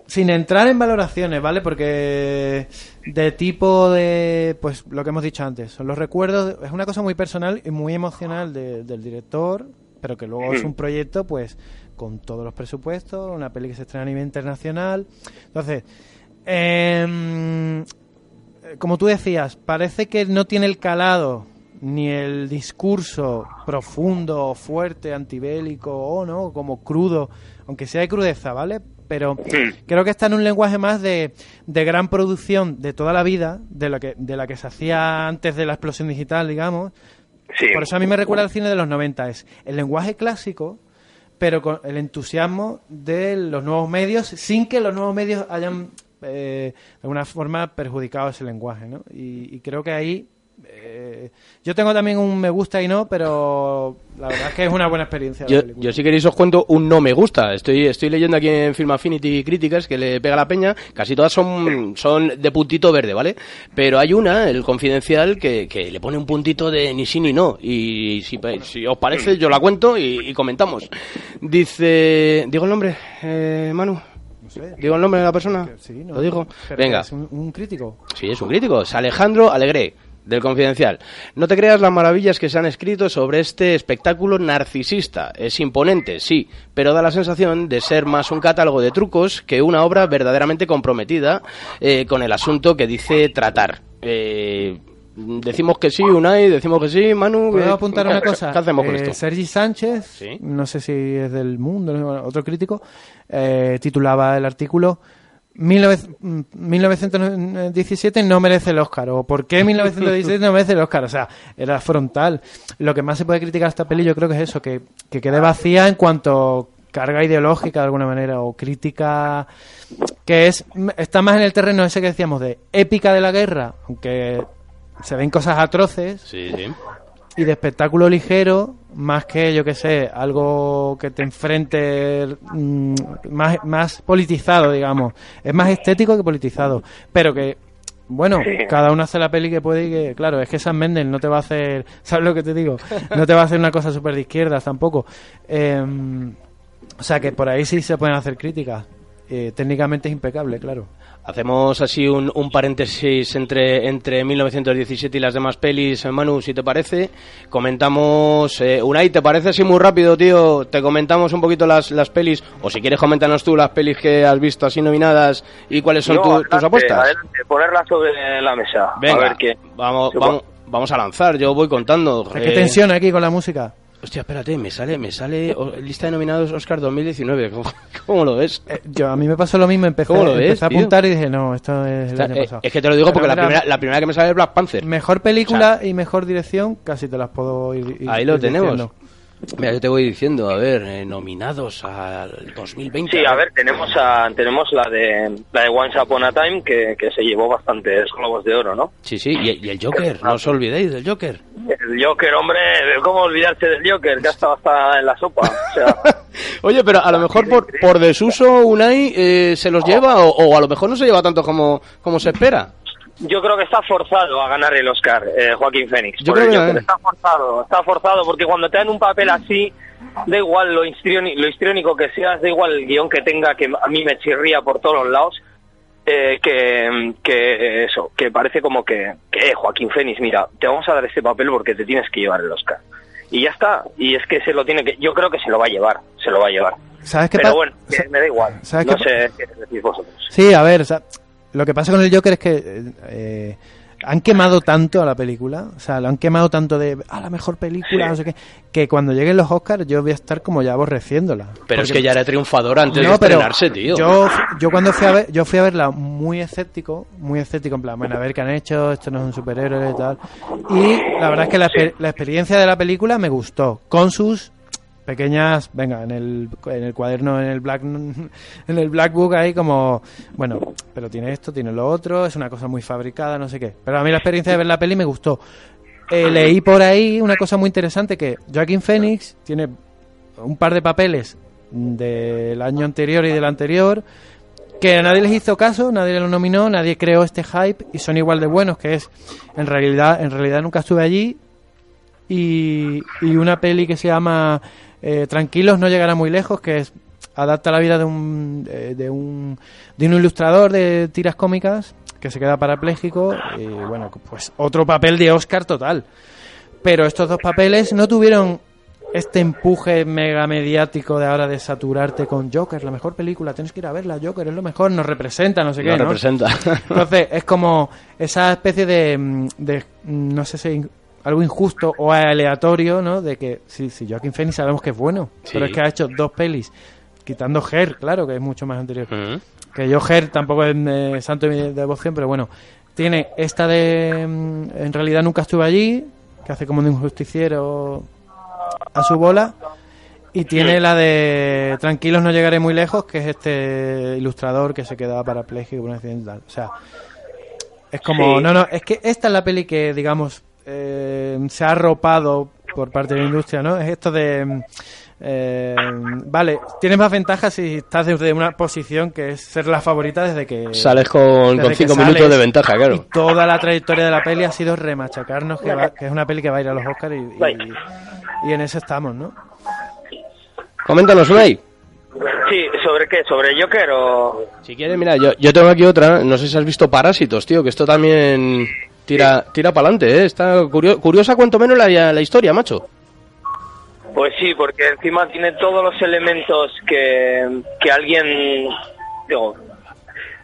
sin entrar en valoraciones, ¿vale? Porque de tipo de, pues lo que hemos dicho antes, son los recuerdos, es una cosa muy personal y muy emocional de- del director, pero que luego es Hmm. un proyecto, pues, con todos los presupuestos, una peli que se estrena a nivel internacional. Entonces, em, como tú decías, parece que no tiene el calado ni el discurso profundo, fuerte, antibélico o no, como crudo, aunque sea de crudeza, ¿vale? Pero creo que está en un lenguaje más de, de gran producción de toda la vida, de la que de la que se hacía antes de la explosión digital, digamos. Sí. Por eso a mí me recuerda al cine de los 90, es el lenguaje clásico, pero con el entusiasmo de los nuevos medios, sin que los nuevos medios hayan eh, de alguna forma perjudicado ese lenguaje, ¿no? Y, y creo que ahí eh, yo tengo también un me gusta y no, pero la verdad es que es una buena experiencia. Yo, yo si queréis os cuento un no me gusta. Estoy, estoy leyendo aquí en Film Affinity críticas que le pega la peña. Casi todas son, son de puntito verde, ¿vale? Pero hay una, el confidencial, que, que le pone un puntito de ni sí ni no. Y si, si os parece, yo la cuento y, y comentamos. Dice... ¿Digo el nombre, eh, Manu? ¿Digo el nombre de la persona? Sí, no, ¿Lo digo? Venga. Es un, un crítico. Sí, es un crítico. Es Alejandro Alegre, del Confidencial. No te creas las maravillas que se han escrito sobre este espectáculo narcisista. Es imponente, sí, pero da la sensación de ser más un catálogo de trucos que una obra verdaderamente comprometida eh, con el asunto que dice tratar. Eh, decimos que sí, Unai, decimos que sí, Manu. ¿Puedo eh, apuntar una ¿qué- cosa? ¿Qué hacemos con Eh, esto? Sergi Sánchez, Sí. no sé si es del mundo, otro crítico, titulaba el artículo 19 1917 no merece el Oscar o ¿por qué 1917 no merece el Oscar? O sea, era frontal. Lo que más se puede criticar a esta peli yo creo que es eso, que, que quede vacía en cuanto carga ideológica de alguna manera o crítica que es está más en el terreno ese que decíamos de épica de la guerra, aunque se ven cosas atroces, Sí, sí. y de espectáculo ligero, más que, yo que sé, algo que te enfrente mm, más, más politizado, digamos. Es más estético que politizado. Pero que, bueno, Sí. cada uno hace la peli que puede y que, claro, es que Sam Mendes no te va a hacer, [laughs] ¿sabes lo que te digo? No te va a hacer una cosa súper de izquierdas tampoco. Eh, o sea que por ahí sí se pueden hacer críticas. Eh, técnicamente es impecable, claro. Hacemos así un, un paréntesis entre, entre 1917 y las demás pelis, Manu, si te parece. Comentamos, eh, Unai, ¿te parece así muy rápido, tío? Te comentamos un poquito las, las pelis, o si quieres coméntanos tú las pelis que has visto así nominadas y cuáles son No, tu- adelante, tus apuestas. Adelante, ponerla sobre la mesa. Venga, A ver qué. vamos, vamos, vamos a lanzar, yo voy contando. Qué Eh, tensión aquí con la música. Hostia, espérate, me sale, me sale lista de nominados Oscar 2019. ¿Cómo, [laughs] cómo lo ves? Eh, yo a mí me pasó lo mismo, empecé, ¿Cómo lo ves, empecé a apuntar y dije, no, esto es el Está- año eh, pasado. es que te lo digo porque la primera, la primera que me sale es Black Panther. Mejor película y mejor dirección, casi te las puedo ir. ir- Ahí lo ir tenemos. diciendo. Mira, yo te voy diciendo, a ver, eh, nominados al 2020. Sí, a ver, tenemos a, tenemos la de la de Once Upon a Time que, que se llevó bastantes globos de oro, ¿no? Sí, sí, y, y el Joker, no os olvidéis del Joker. El Joker, hombre, ¿cómo olvidarse del Joker? Ha estado hasta en la sopa. O sea, [laughs] Oye, pero a lo mejor por, por desuso Unai eh, se los lleva o, o a lo mejor no se lleva tanto como, como se espera. Yo creo que está forzado a ganar el Oscar, eh, Joaquín Phoenix. Yo creo que. Está forzado, está forzado porque cuando te dan un papel así, da igual lo, histriónico que seas, da igual el guion que tenga, que a mí me chirría por todos los lados, eh, que, que eso, que parece como que, que eh, Joaquín Phoenix, mira, te vamos a dar este papel porque te tienes que llevar el Oscar. Y ya está, y es que se lo tiene que, yo creo que se lo va a llevar, se lo va a llevar. ¿Sabes qué Pero bueno, que me da igual, ¿sabes no qué sé qué decís vosotros. Sí, a ver, o sea, lo que pasa con el Joker es que eh, han quemado tanto a la película, o sea, lo han quemado tanto de a la mejor película, no sé qué, que cuando lleguen los Oscars yo voy a estar como ya aborreciéndola. Pero es Porque- que ya era triunfador antes No, de estrenarse, tío. Yo, yo cuando fui a ver, yo fui a verla muy escéptico, muy escéptico, en plan, bueno, a ver qué han hecho, esto no es un superhéroe y tal. Y la verdad es que la experiencia de la película me gustó, con sus pequeñas, venga, en el, en el cuaderno, en el black, [laughs] en el black book ahí como, bueno, pero tiene esto, tiene lo otro, es una cosa muy fabricada, no sé qué. Pero a mí la experiencia de ver la peli me gustó. Eh, leí por ahí una cosa muy interesante que Joaquín Phoenix tiene un par de papeles del año anterior y del anterior que a nadie les hizo caso, nadie lo nominó, nadie creó este hype y son igual de buenos, que es en realidad en realidad nunca estuve allí y, y una peli que se llama eh, Tranquilos no llegará muy lejos, que es adapta la vida de un, eh, de un de un ilustrador de tiras cómicas que se queda parapléjico y bueno, pues otro papel de Oscar total. Pero estos dos papeles no tuvieron este empuje mega mediático de ahora de saturarte con Joker, la mejor película, tienes que ir a verla, Joker es lo mejor, nos representa, no sé qué, Lo ¿no? representa. Entonces, es como esa especie de, de, no sé si algo injusto o aleatorio, ¿no? De que, sí, sí, Joaquin Phoenix sabemos que es bueno, Sí. pero es que ha hecho dos pelis, quitando Her, claro, que es mucho más anterior. Que yo Her tampoco es eh, santo de mi devoción, pero bueno, tiene esta de, mm, en realidad nunca estuve allí, que hace como de un justiciero a su bola. Y tiene la de Tranquilos no llegaré muy lejos, que es este ilustrador que se quedaba parapléjico por un accidente. O sea, es como... Sí. No, no, es que esta es la peli que, digamos, eh, se ha arropado por parte de la industria, ¿no? Es esto de... mm, eh, vale, tienes más ventajas si estás desde una posición que es ser la favorita desde que... Sales con, con cinco sales. minutos de ventaja, Y claro. toda la trayectoria de la peli ha sido remachacarnos, que, va- que es una peli que va a ir a los Oscars y, y, y en eso estamos, ¿no? Coméntanos, Unai. Sí, ¿sobre qué? ¿Sobre Joker o...? Si quieres, mira, yo, yo tengo aquí otra. No sé si has visto Parásitos, tío, que esto también tira, tira para adelante, ¿eh? Está curio- curiosa cuanto menos la, la historia, macho. Pues sí, porque encima tiene todos los elementos que, que alguien, digo,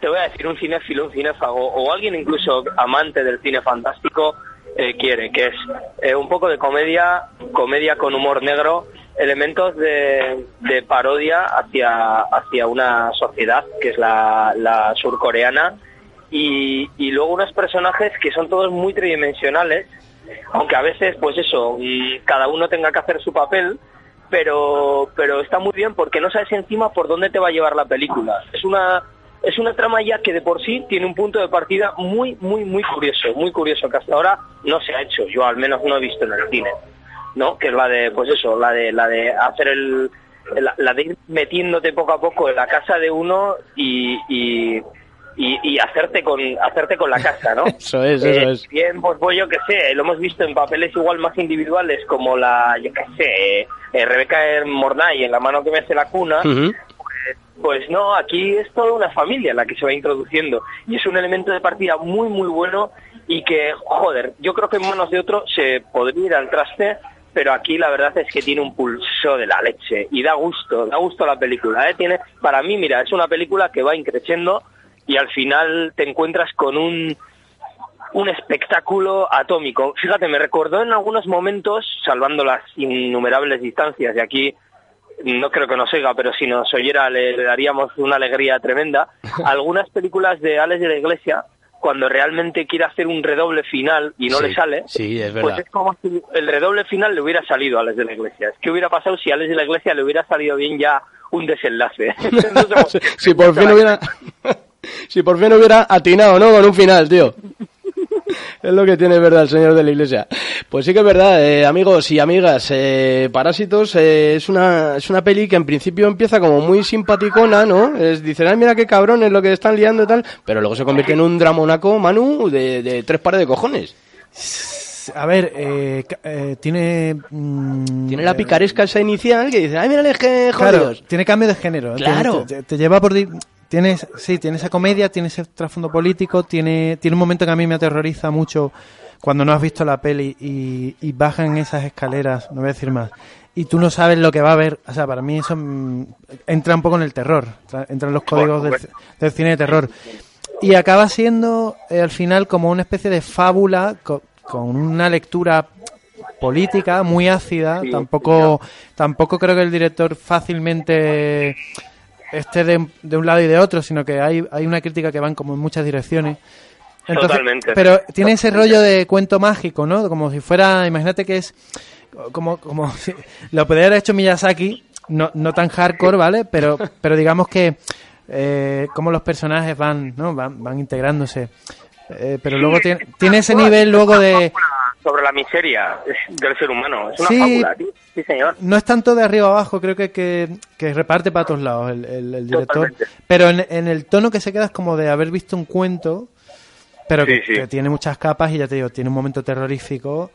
te voy a decir, un cinéfilo, un cinéfago, o alguien incluso amante del cine fantástico eh, quiere, que es eh, un poco de comedia, comedia con humor negro, elementos de, de parodia hacia, hacia una sociedad que es la, la surcoreana, y, y luego unos personajes que son todos muy tridimensionales, aunque a veces, pues eso, mm, cada uno tenga que hacer su papel, pero, pero está muy bien porque no sabes encima por dónde te va a llevar la película. Es una, es una trama ya que de por sí tiene un punto de partida muy, muy, muy curioso, muy curioso, que hasta ahora no se ha hecho, yo al menos no he visto en el cine, ¿no? Que es la de, pues eso, la de, la de hacer el, la, la de ir metiéndote poco a poco en la casa de uno y, y, y, y hacerte con hacerte con la casa, ¿no? [laughs] Eso es, eso Eh, es. Bien, pues, pues yo qué sé, lo hemos visto en papeles igual más individuales como la, yo qué sé, eh, Rebeca Mornay en La mano que me hace la cuna, Ujú. pues no, aquí es toda una familia la que se va introduciendo y es un elemento de partida muy muy bueno y que, joder, yo creo que en manos de otro se podría ir al traste, pero aquí la verdad es que tiene un pulso de la leche y da gusto, da gusto la película, ¿eh? Tiene, para mí, mira, es una película que va increciendo y al final te encuentras con un un espectáculo atómico. Fíjate, me recordó en algunos momentos, salvando las innumerables distancias, y aquí no creo que nos oiga, pero si nos oyera le, le daríamos una alegría tremenda, [laughs] algunas películas de Alex de la Iglesia, cuando realmente quiere hacer un redoble final y no Sí, le sale, sí, es pues verdad. es como si el redoble final le hubiera salido a Alex de la Iglesia. ¿Qué hubiera pasado si a Alex de la Iglesia le hubiera salido bien ya un desenlace? [laughs] [laughs] Si por fin hubiera [laughs] si por fin hubiera atinado no con un final tío. [laughs] Es lo que tiene verdad el señor de la iglesia pues sí que es verdad eh, amigos y amigas eh, Parásitos eh, es una es una peli que en principio empieza como muy simpaticona no es dicen ay mira qué cabrón es lo que están liando y tal pero luego se convierte en un dramonaco Manu de, de tres pares de cojones. A ver, eh, eh, tiene... mm, tiene la picaresca esa inicial que dice ay mira que Claro, jodidos tiene cambio de género. Claro. Te, te- te lleva por... Tienes, sí, tiene esa comedia, tiene ese trasfondo político, tiene, tiene un momento que a mí me aterroriza mucho cuando no has visto la peli y, y bajan esas escaleras, no voy a decir más, y tú no sabes lo que va a haber. O sea, para mí eso mm, entra un poco en el terror, tra- entra en los códigos del, del cine de terror. y acaba siendo eh, al final como una especie de fábula co- con, una lectura política muy ácida. Sí, tampoco, tampoco creo que el director fácilmente esté de, de un lado y de otro, sino que hay, hay una crítica que van como en muchas direcciones. Totalmente. Pero tiene ese rollo de cuento mágico, ¿no? Como si fuera, imagínate que es como, como [laughs] si lo podría haber hecho Miyazaki, no, no tan hardcore, ¿vale? Pero, pero digamos que eh, como los personajes van, ¿no? Van, van integrándose. Eh, pero luego tiene, tiene ese nivel luego de... Sobre la miseria del ser humano. Es una Sí. fábula. Sí, señor. No es tanto de arriba abajo, creo que, que, que reparte para todos lados el, el- el director. Totalmente. Pero en, en el tono que se queda es como de haber visto un cuento, pero que, Sí, sí. que tiene muchas capas y ya te digo, tiene un momento terrorífico.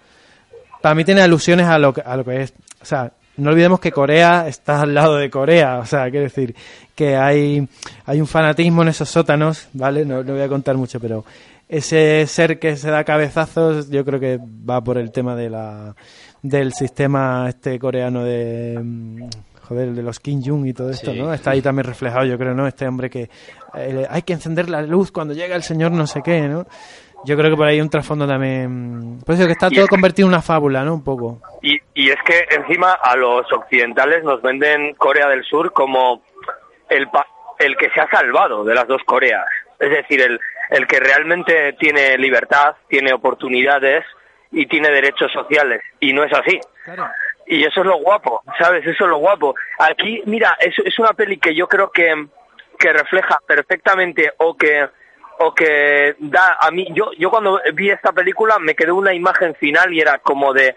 Para mí tiene alusiones a lo que, a lo que es. O sea, no olvidemos que Corea está al lado de Corea. O sea, quiero decir que hay, hay un fanatismo en esos sótanos, ¿vale? No, no voy a contar mucho, pero ese ser que se da cabezazos, yo creo que va por el tema de la del sistema este coreano de mm, joder, de los Kim Jong y todo esto, Sí. ¿no? Está ahí también reflejado, yo creo, ¿no? Este hombre que eh, hay que encender la luz cuando llega el señor no sé qué, ¿no? Yo creo que por ahí hay un trasfondo también. Por eso que está Y todo es- convertido en una fábula, ¿no? Un poco. Y, y es que encima a los occidentales nos venden Corea del Sur como el, pa- el que se ha salvado de las dos Coreas. Es decir, el, el que realmente tiene libertad, tiene oportunidades y tiene derechos sociales. Y no es así. Claro. Y eso es lo guapo, ¿sabes? Eso es lo guapo. Aquí, mira, es, es una peli que yo creo que, que refleja perfectamente o que o que da a mí yo yo cuando vi esta película me quedó una imagen final y era como de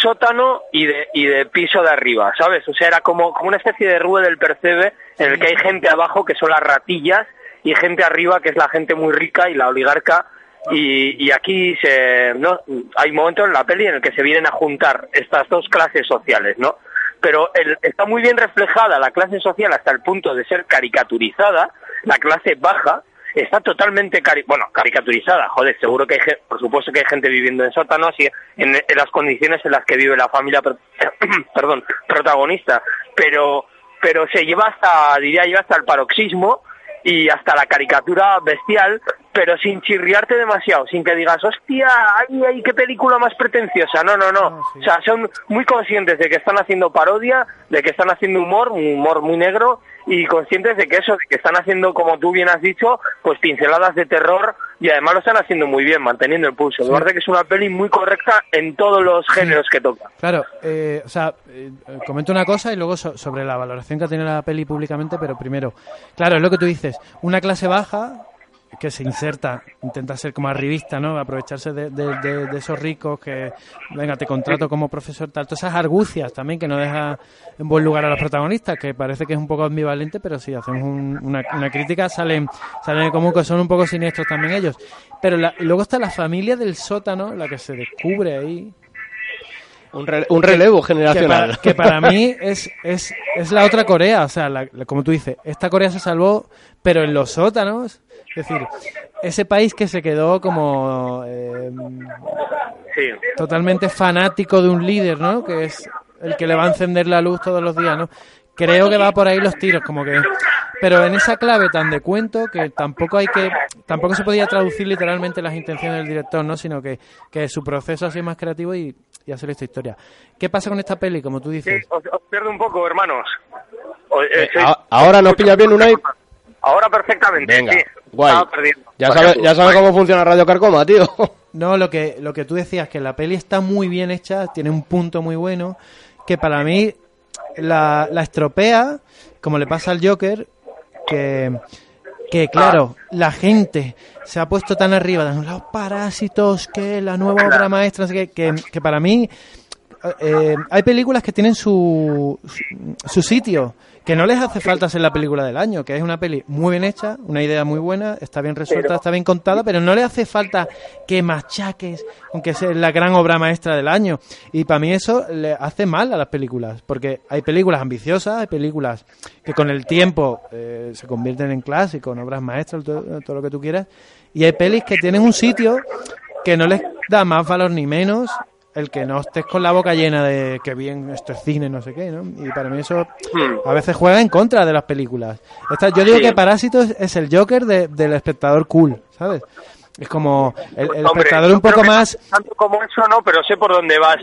sótano y de y de piso de arriba, ¿sabes? O sea, era como como una especie de rue del percebe en el que hay gente abajo que son las ratillas y gente arriba que es la gente muy rica y la oligarca y, y aquí se no hay momentos en la peli en el que se vienen a juntar estas dos clases sociales, ¿no? Pero el- está muy bien reflejada la clase social hasta el punto de ser caricaturizada, la clase baja está totalmente cari bueno caricaturizada, joder, seguro que hay por supuesto que hay gente viviendo en sótanos y en, las condiciones en las que vive la familia per- [coughs] perdón, protagonista, pero pero se lleva hasta diría yo hasta el paroxismo y hasta la caricatura bestial, pero sin chirriarte demasiado, sin que digas, hostia, ay, ay, qué película más pretenciosa. No, no, no. Sí. O sea, son muy conscientes de que están haciendo parodia, de que están haciendo humor, un humor muy negro, y conscientes de que eso, de que están haciendo, como tú bien has dicho, pues pinceladas de terror, y además lo están haciendo muy bien, manteniendo el pulso. Que es una peli muy correcta en todos los géneros que toca. Claro, eh, o sea, eh, comento una cosa y luego so- sobre la valoración que ha tenido la peli públicamente, pero primero, claro, es lo que tú dices, una clase baja que se inserta, intenta ser como arribista, ¿no? Aprovecharse de, de- de- de esos ricos que, venga, te contrato como profesor, tal, todas esas argucias también que no deja en buen lugar a los protagonistas, que parece que es un poco ambivalente, pero si hacemos un- una, una crítica salen, salen como que son un poco siniestros también ellos. Pero la- luego está la familia del sótano, la que se descubre ahí, Un, re- un relevo que generacional. para, que para mí es, es, es la otra Corea, o sea, la- la- como tú dices, esta Corea se salvó, pero en los sótanos, es decir, ese país que se quedó como eh, Sí. totalmente fanático de un líder, ¿no? Que es el que le va a encender la luz todos los días, ¿no? Creo que va por ahí los tiros, como que... Pero en esa clave tan de cuento que tampoco hay que... Tampoco se podía traducir literalmente las intenciones del director, ¿no? Sino que, que su proceso ha sido más creativo y, y hacer esta historia. ¿Qué pasa con esta peli, como tú Sí, dices? os, os pierdo un poco, hermanos. O- eh, Eh, soy- a- ahora nos pilla bien, Unai. Ahora perfectamente, Venga, sí. Guay. Estaba perdiendo. Ya sabes ya sabe cómo funciona Radio Carcoma, tío. No, lo que, lo que tú decías, que la peli está muy bien hecha, tiene un punto muy bueno, que para mí la, la estropea, como le pasa al Joker, que, que claro, la gente se ha puesto tan arriba, de los parásitos, que la nueva obra maestra, que, que para mí eh, hay películas que tienen su, su, su sitio, que no les hace falta ser la película del año, que es una peli muy bien hecha, una idea muy buena, está bien resuelta, Pero- está bien contada, pero no le hace falta que machaques, aunque sea la gran obra maestra del año. Y para mí eso le hace mal a las películas, porque hay películas ambiciosas, hay películas que con el tiempo eh, se convierten en clásicos, en obras maestras, todo, todo lo que tú quieras, y hay pelis que tienen un sitio que no les da más valor ni menos el que no estés con la boca llena de que bien esto es cine, no sé qué, ¿no? Y para mí eso a veces juega en contra de las películas. Esta, yo digo Sí. que Parásito es, es el Joker de- del espectador cool, ¿sabes? Es como el, el Hombre, espectador un poco más... Tanto como eso no, pero sé por dónde vas.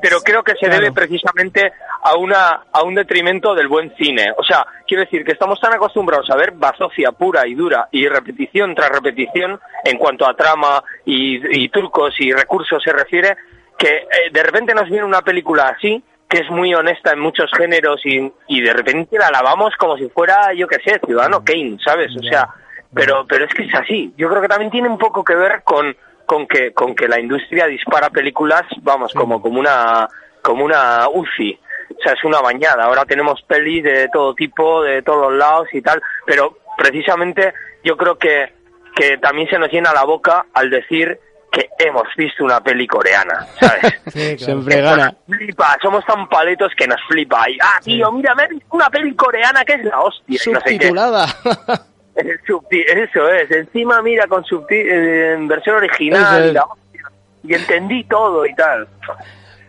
Pero creo que se Claro. debe precisamente a una a un detrimento del buen cine. O sea, quiero decir que estamos tan acostumbrados a ver bazofia pura y dura y repetición tras repetición en cuanto a trama y, y trucos y recursos se refiere, que eh, de repente nos viene una película así que es muy honesta en muchos géneros y, y de repente la alabamos como si fuera, yo qué sé, Ciudadano Kane, ¿sabes? O sea, pero pero es que es así. Yo creo que también tiene un poco que ver con con que con que la industria dispara películas, vamos, como como una como una UCI. O sea, es una bañada. Ahora tenemos pelis de todo tipo, de todos lados y tal, pero precisamente yo creo que que también se nos llena la boca al decir que hemos visto una peli coreana, ¿sabes? [laughs] Sí, claro. Siempre gana. Nos flipa, somos tan paletos que nos flipa. Y, ah, tío, mira, me he visto una peli coreana que es la hostia. y no sé qué. Subtitulada. [laughs] El subti- eso es, encima mira con subti eh, en versión original es. y, la hostia. y entendí todo y tal.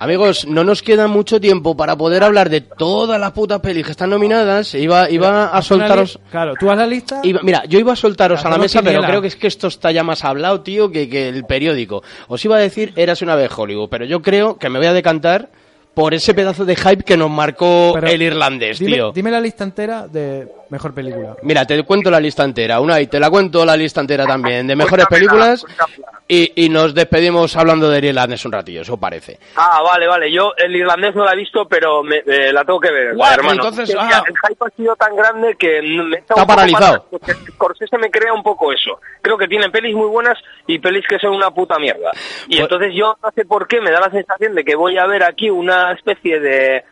Amigos, no nos queda mucho tiempo para poder hablar de todas las putas pelis que están nominadas. Iba, iba a soltaros... Claro, tú haz la lista... Iba- mira, yo iba a soltaros a la mesa, pero creo que es que esto está ya más hablado, tío, que, que el periódico. Os iba a decir, eras una vez Hollywood, pero yo creo que me voy a decantar por ese pedazo de hype que nos marcó Pero el irlandés, dime, tío. Dime la lista entera de mejor película. Mira, te cuento la lista entera, una y te la cuento la lista entera también, de mejores Cuéntamela, películas, cuéntamela. y, y nos despedimos hablando de irlandés un ratillo, eso parece. Ah, vale, vale. Yo el irlandés no la he visto, pero me, eh, la tengo que ver, Guau, hermano. entonces, ah. El hype ha sido tan grande que me he Está poco paralizado. porque Scorsese me crea un poco eso. Creo que tiene pelis muy buenas y pelis que son una puta mierda. Y Pues- entonces yo no sé por qué me da la sensación de que voy a ver aquí una especie de de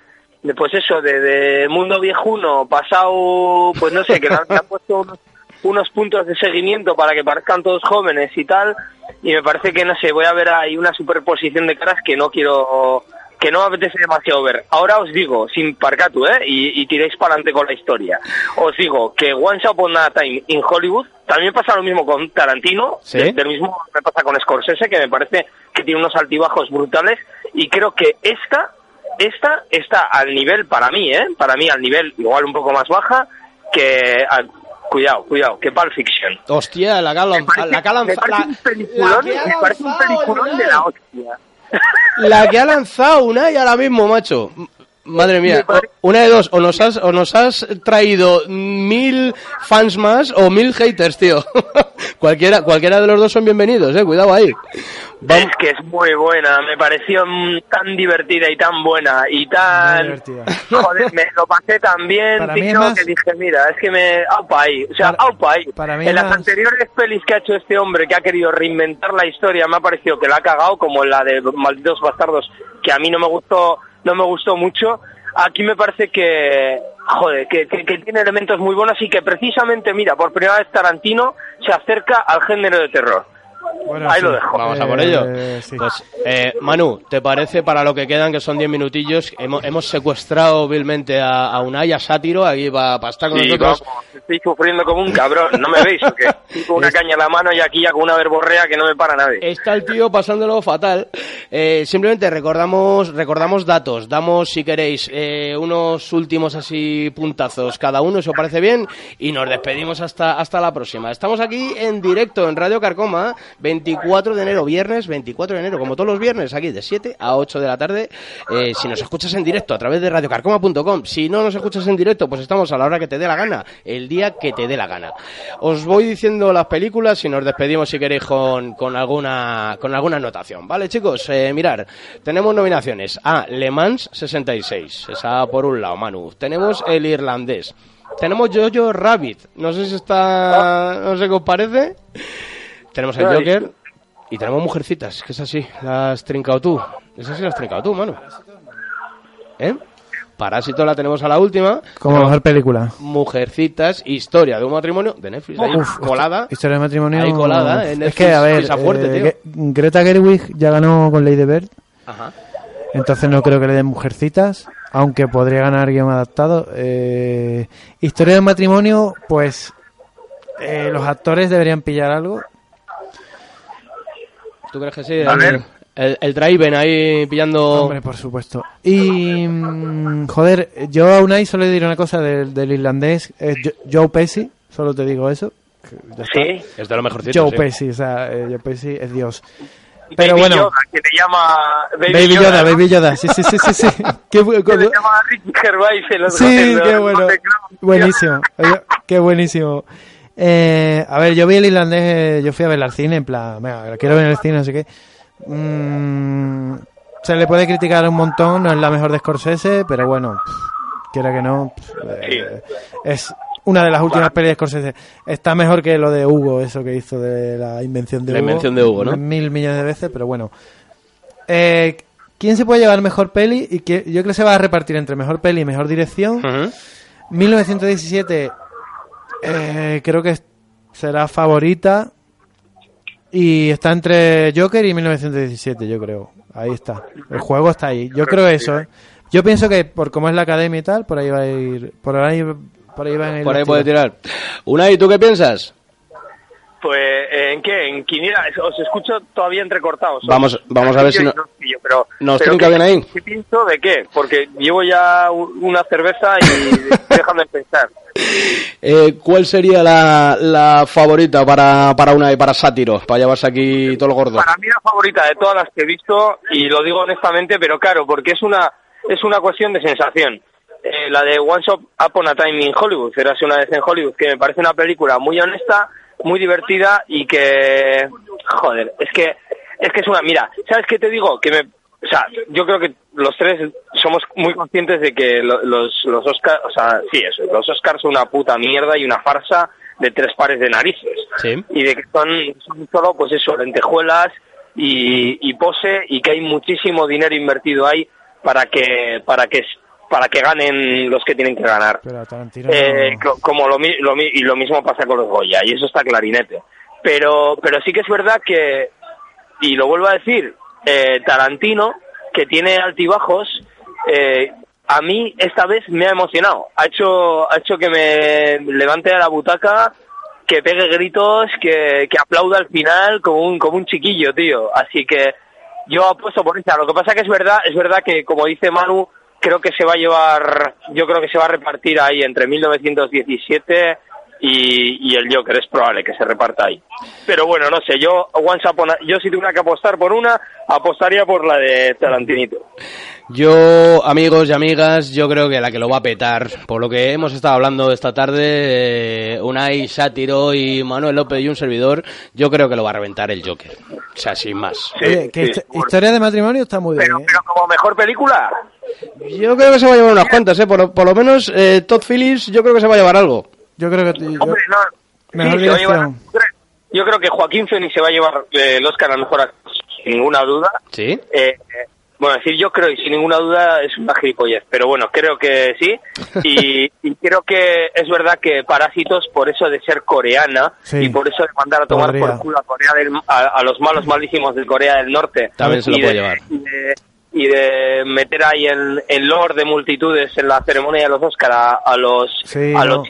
pues eso, de, de mundo viejuno pasado, pues no sé, que le han, puesto unos, unos puntos de seguimiento para que parezcan todos jóvenes y tal, y me parece que, no sé, voy a ver ahí una superposición de caras que no quiero, que no me apetece demasiado ver. Ahora os digo, sin parcatu, ¿eh? Y, y tiréis para adelante con la historia. Os digo que Once Upon a Time in Hollywood, también pasa lo mismo con Tarantino, Sí. del del mismo me pasa con Scorsese, que me parece que tiene unos altibajos brutales, y creo que esta esta está al nivel, para mí, ¿eh? Para mí, al nivel igual un poco más baja que... al- cuidado, cuidado, que Pulp Fiction. Hostia, la parece, la ha me parece un peliculón, me parece un peliculón de la hostia. La que ha lanzado una y ahora mismo, macho. Madre mía, una de dos, o nos has, o nos has traído mil fans más o mil haters, tío. [laughs] cualquiera, cualquiera de los dos son bienvenidos, eh, cuidado ahí. Vamos, Es que es muy buena, me pareció mm, tan divertida y tan buena y tan... divertida. Joder, me lo pasé tan bien, Tito, más- que dije, mira, es que me... Aupa ahí, o sea, Para- aupa ahí. para mí en las más- anteriores pelis que ha hecho este hombre, que ha querido reinventar la historia, me ha parecido que la ha cagado, como en la de Malditos Bastardos, que a mí no me gustó, no me gustó mucho. Aquí me parece que, joder, que, que- que tiene elementos muy buenos y que precisamente, mira, por primera vez Tarantino se acerca al género de terror. Bueno, Ahí sí. lo dejo. vamos a por Eh, ello. sí. Pues, eh, Manu, ¿te parece para lo que quedan, que son 10 minutillos? Hemos, hemos secuestrado vilmente a, a Unai, a Sátiro, aquí para estar con Sí, nosotros. vamos, estoy sufriendo como un cabrón, ¿no me veis o qué? Estoy con una caña en la mano y aquí ya con una verborrea que no me para nadie. Está el tío pasándolo fatal. Eh, simplemente recordamos, recordamos datos. Damos, si queréis, eh, unos últimos así puntazos cada uno, si os parece bien. Y nos despedimos hasta, hasta la próxima. Estamos aquí en directo en Radio Carcoma, 24 de enero, viernes 24 de enero, como todos los viernes, aquí de 7 a 8 de la tarde. Eh, si nos escuchas en directo a través de radiocarcoma.com, si no nos escuchas en directo, pues estamos a la hora que te dé la gana, el día que te dé la gana. Os voy diciendo las películas y nos despedimos si queréis con, con alguna con alguna anotación. Vale, chicos, eh, mirar, tenemos nominaciones a Le Mans 66, esa por un lado, Manu. Tenemos El Irlandés. Tenemos Jojo Rabbit, no sé si está, no sé qué os parece. Tenemos el Joker y tenemos Mujercitas, que es así, las has trincado tú. Esas sí las has trincado tú, Manu. ¿Eh? Parásito la tenemos a la última. Como Pero mejor película. Mujercitas, historia de un matrimonio de Netflix. ahí, Uf, colada. Historia de matrimonio. Ahí colada, en es que, a ver, fuerte, eh, tío. Greta Gerwig ya ganó con Lady Bird, Ajá. entonces no creo que le den mujercitas, aunque podría ganar guion adaptado. Eh, historia de matrimonio, pues eh, los actores deberían pillar algo. ¿Tú crees que sí? A el, ver. El, el Driven ahí pillando... Hombre, por supuesto. Y, mm, joder, yo a Unai solo le diré una cosa del, del irlandés, es Jo- Joe Pesci, solo te digo eso. Sí. Es de lo mejorcito, Joe sí. Pesci, o sea, eh, Joe Pesci es Dios. Pero Baby bueno, Yoda, que te llama Baby, Baby Yoda, ¿no? Baby Yoda, sí, sí, sí, sí, sí. [laughs] [laughs] Qué Que le llama Ricky Gervais en los Sí, qué bueno. Buenísimo. Qué buenísimo. Eh, a ver, yo vi el irlandés, eh, yo fui a ver al cine, en plan, venga, quiero ver el cine, no sé qué. Mm, se le puede criticar un montón, no es la mejor de Scorsese, pero bueno, pff, quiera que no, pff, eh, es una de las últimas pelis de Scorsese. Está mejor que lo de Hugo, eso que hizo de la invención de La Hugo. invención de Hugo, ¿no? Mil millones de veces, pero bueno. Eh, ¿Quién se puede llevar mejor peli? Y que, yo creo que se va a repartir entre mejor peli y mejor dirección. Ujú. 1917 eh, creo que será favorita y está entre Joker y 1917 yo creo ahí está el juego está ahí yo creo eso ¿eh? yo pienso que por cómo es la academia y tal por ahí va a ir por ahí por ahí van a ir Por ahí puede tirar. Unai, ¿tú qué piensas? Pues, eh, ¿en qué? ¿En Quiniela? Os escucho todavía entrecortados. Vamos- vamos a ver si no- Pero, nos pero trinca ¿qué- bien ahí. ¿Qué pienso de qué? Porque llevo ya una cerveza y [laughs] de pensar. Eh, ¿Cuál sería la, la favorita para, para Unai, para Sátiro? Para llevarse aquí todo lo gordo. Para mí la favorita de todas las que he visto, y lo digo honestamente, pero claro, porque es una, es una cuestión de sensación. Eh, la de One Shot Upon a Time in Hollywood, Érase una vez en Hollywood, que me parece una película muy honesta, muy divertida y que, joder, es que, es que es una, mira, ¿sabes qué te digo? Que me, o sea, yo creo que los tres somos muy conscientes de que lo- los, los Oscars, o sea, sí, eso, los Oscars son una puta mierda y una farsa de tres pares de narices Sí. y de que son, son solo pues eso lentejuelas y, y pose y que hay muchísimo dinero invertido ahí para que para que para que ganen los que tienen que ganar. Pero a Tarantino Eh, como lo, lo y lo mismo pasa con los Goya y eso está clarinete. Pero pero sí que es verdad que y lo vuelvo a decir eh, Tarantino que tiene altibajos eh, a mí esta vez me ha emocionado. Ha hecho ha hecho que me levante de la butaca que pegue gritos que, que aplauda al final como un como un chiquillo tío. Así que yo apuesto por esa lo que pasa que es verdad es verdad que como dice Manu creo que se va a llevar yo creo que se va a repartir ahí entre 1917 y, y el Joker es probable que se reparta ahí pero bueno no sé yo Once Upon a- yo si tuviera que apostar por una apostaría por la de Tarantinito Yo, amigos y amigas, yo creo que la que lo va a petar, por lo que hemos estado hablando esta tarde, eh, Unai, Sátiro y Manuel López y un servidor, yo creo que lo va a reventar el Joker. O sea, sin más. Oye, que sí, histo- por- historia de matrimonio está muy bien pero, ¿eh? pero como mejor película Yo creo que se va a llevar unas cuantas, ¿eh? Por, lo- por lo menos eh, Todd Phillips yo creo que se va a llevar algo. Yo creo que yo- Hombre, no. Mejor Sí, llevar- yo creo que Joaquín Phoenix se va a llevar eh, el Oscar a mejor actor, sin ninguna duda. ¿Sí? Eh, eh, bueno, decir yo creo y sin ninguna duda es una gilipollez, pero bueno, creo que sí. [laughs] Y, y creo que es verdad que Parásitos, por eso de ser coreana Sí. y por eso de mandar a tomar Podría. por culo a, Corea del, a, a los malos malísimos de Corea del Norte. También se lo puede de- llevar. Y de, y de meter ahí el, el lord de multitudes en la ceremonia de los Oscar a, a los Sí, a no. los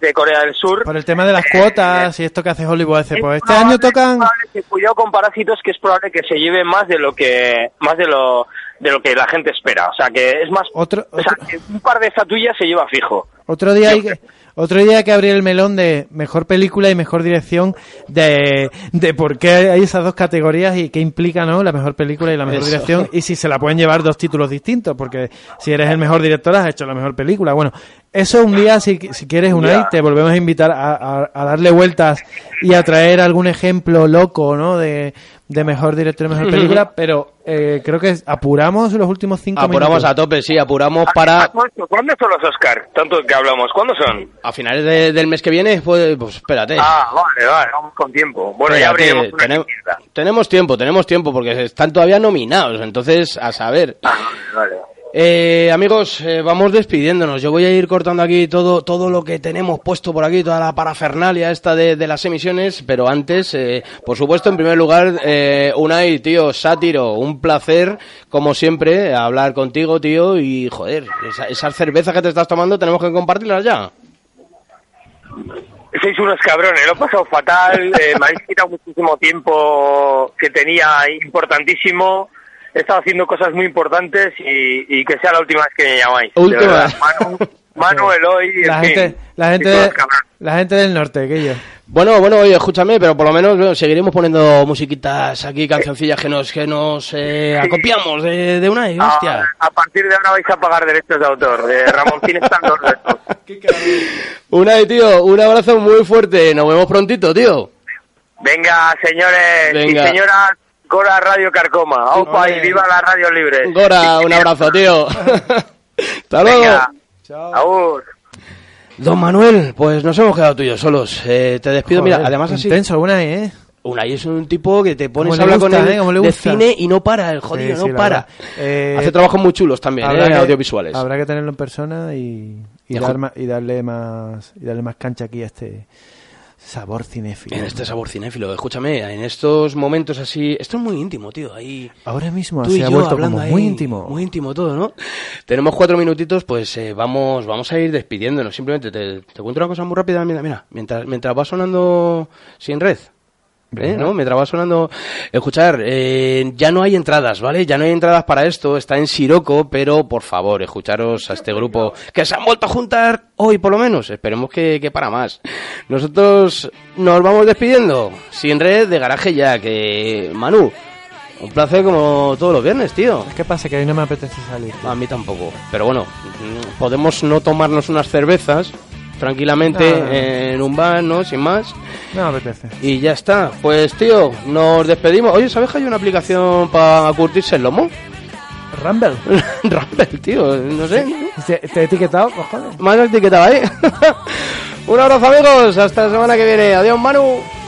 de Corea del Sur. por el tema de las cuotas y esto que hace Hollywood hace Es pues este probable- año tocan que cuidado con parásitos que es probable que se lleve más de lo que más de lo de lo que la gente espera o sea que es más Otro- o sea que un par de estatuillas se lleva fijo Otro día hay que, otro día hay que abrir el melón de mejor película y mejor dirección de, de por qué hay esas dos categorías y qué implica ¿no? la mejor película y la mejor Eso. dirección y si se la pueden llevar dos títulos distintos porque si eres el mejor director has hecho la mejor película bueno eso un día si, si quieres Unai Ya. te volvemos a invitar a, a- a darle vueltas y a traer algún ejemplo loco ¿no? de, de mejor director y mejor película pero eh, creo que apuramos los últimos cinco Apuramos minutos a tope, sí, apuramos Ah, para... ¿Cuándo ¿Cuándo son los Oscar? Tanto que hablamos. ¿Cuándo son? A finales de- del mes que viene, pues, pues espérate. Ah, vale, vale, vamos con tiempo. Bueno, ya abriremos una tenem- mierda. tenemos tiempo, tenemos tiempo, porque están todavía nominados, entonces, a saber. Ah, vale, vale. Eh, amigos, eh, vamos despidiéndonos. Yo voy a ir cortando aquí todo, todo lo que tenemos puesto por aquí, toda la parafernalia esta de, de las emisiones, pero antes, eh, por supuesto, en primer lugar, eh, Unai, tío, Sátiro, un placer, como siempre, hablar contigo, tío, y joder, esa- esas cervezas que te estás tomando tenemos que compartirlas ya. sois unos cabrones, lo he pasado fatal, eh, me habéis quitado muchísimo tiempo que tenía importantísimo, he estado haciendo cosas muy importantes y, y que sea la última vez que me llamáis. Última. verdad. Manu, Manu, [laughs] Eloy, en La fin, gente, la gente, la gente del norte, que yo. Bueno, bueno, oye, escúchame, pero por lo menos bueno, seguiremos poniendo musiquitas aquí, cancioncillas que nos, que nos eh, acopiamos de, de una y hostia. A, a partir de ahora vais a pagar derechos de autor, de estos. [laughs] Una y tío, un abrazo muy fuerte, nos vemos prontito, tío. Venga, señores Venga. y señoras, Gora Radio Carcoma, aupa y viva la radio libre. Gora, un abrazo, tío. [laughs] Hasta luego. Venga, agur. Don Manuel, pues nos hemos quedado tú y yo solos. Eh, te despido, mira, además así... Intenso, una ¿eh? Unai es un tipo que te pones a hablar con gusta, él ¿eh? Cómo le de gusta. cine y no para, el jodido, Sí, sí, no para. Eh, Hace trabajos muy chulos también, habrá ¿eh? que- audiovisuales. Habrá que tenerlo en persona y, y, dar y darle más y darle más cancha aquí a este sabor cinéfilo. En este sabor cinéfilo, escúchame, en estos momentos así... Esto es muy íntimo, tío, ahí... Ahora mismo Tú y se ha yo vuelto hablando como ahí, muy íntimo. Muy íntimo todo, ¿no? Tenemos cuatro minutitos, pues eh, vamos vamos a ir despidiéndonos. Simplemente te, te cuento una cosa muy rápida. Mira, mira mientras, mientras va sonando sin red. ¿Eh? ¿no? Mientras va sonando... Escuchar, eh, ya no hay entradas, ¿vale? Ya no hay entradas para esto, está en Siroco, pero por favor, escucharos a este grupo que se han vuelto a juntar hoy por lo menos. Esperemos que, que para más. Nosotros nos vamos despidiendo. Sin red de garaje ya, que... Manu, un placer como todos los viernes, tío. ¿Qué pasa? Que hoy no me apetece salir. A mí tampoco. Pero bueno, podemos no tomarnos unas cervezas tranquilamente no. en un bar, ¿no? Sin más. Me apetece. Y ya está. Pues tío, nos despedimos. Oye, ¿sabes que hay una aplicación para curtirse el lomo? Rumble. [laughs] Rumble, tío. No sé. ¿Te, he etiquetado, cojones? Más etiquetado ahí. [laughs] un abrazo amigos. Hasta la semana que viene. Adiós, Manu.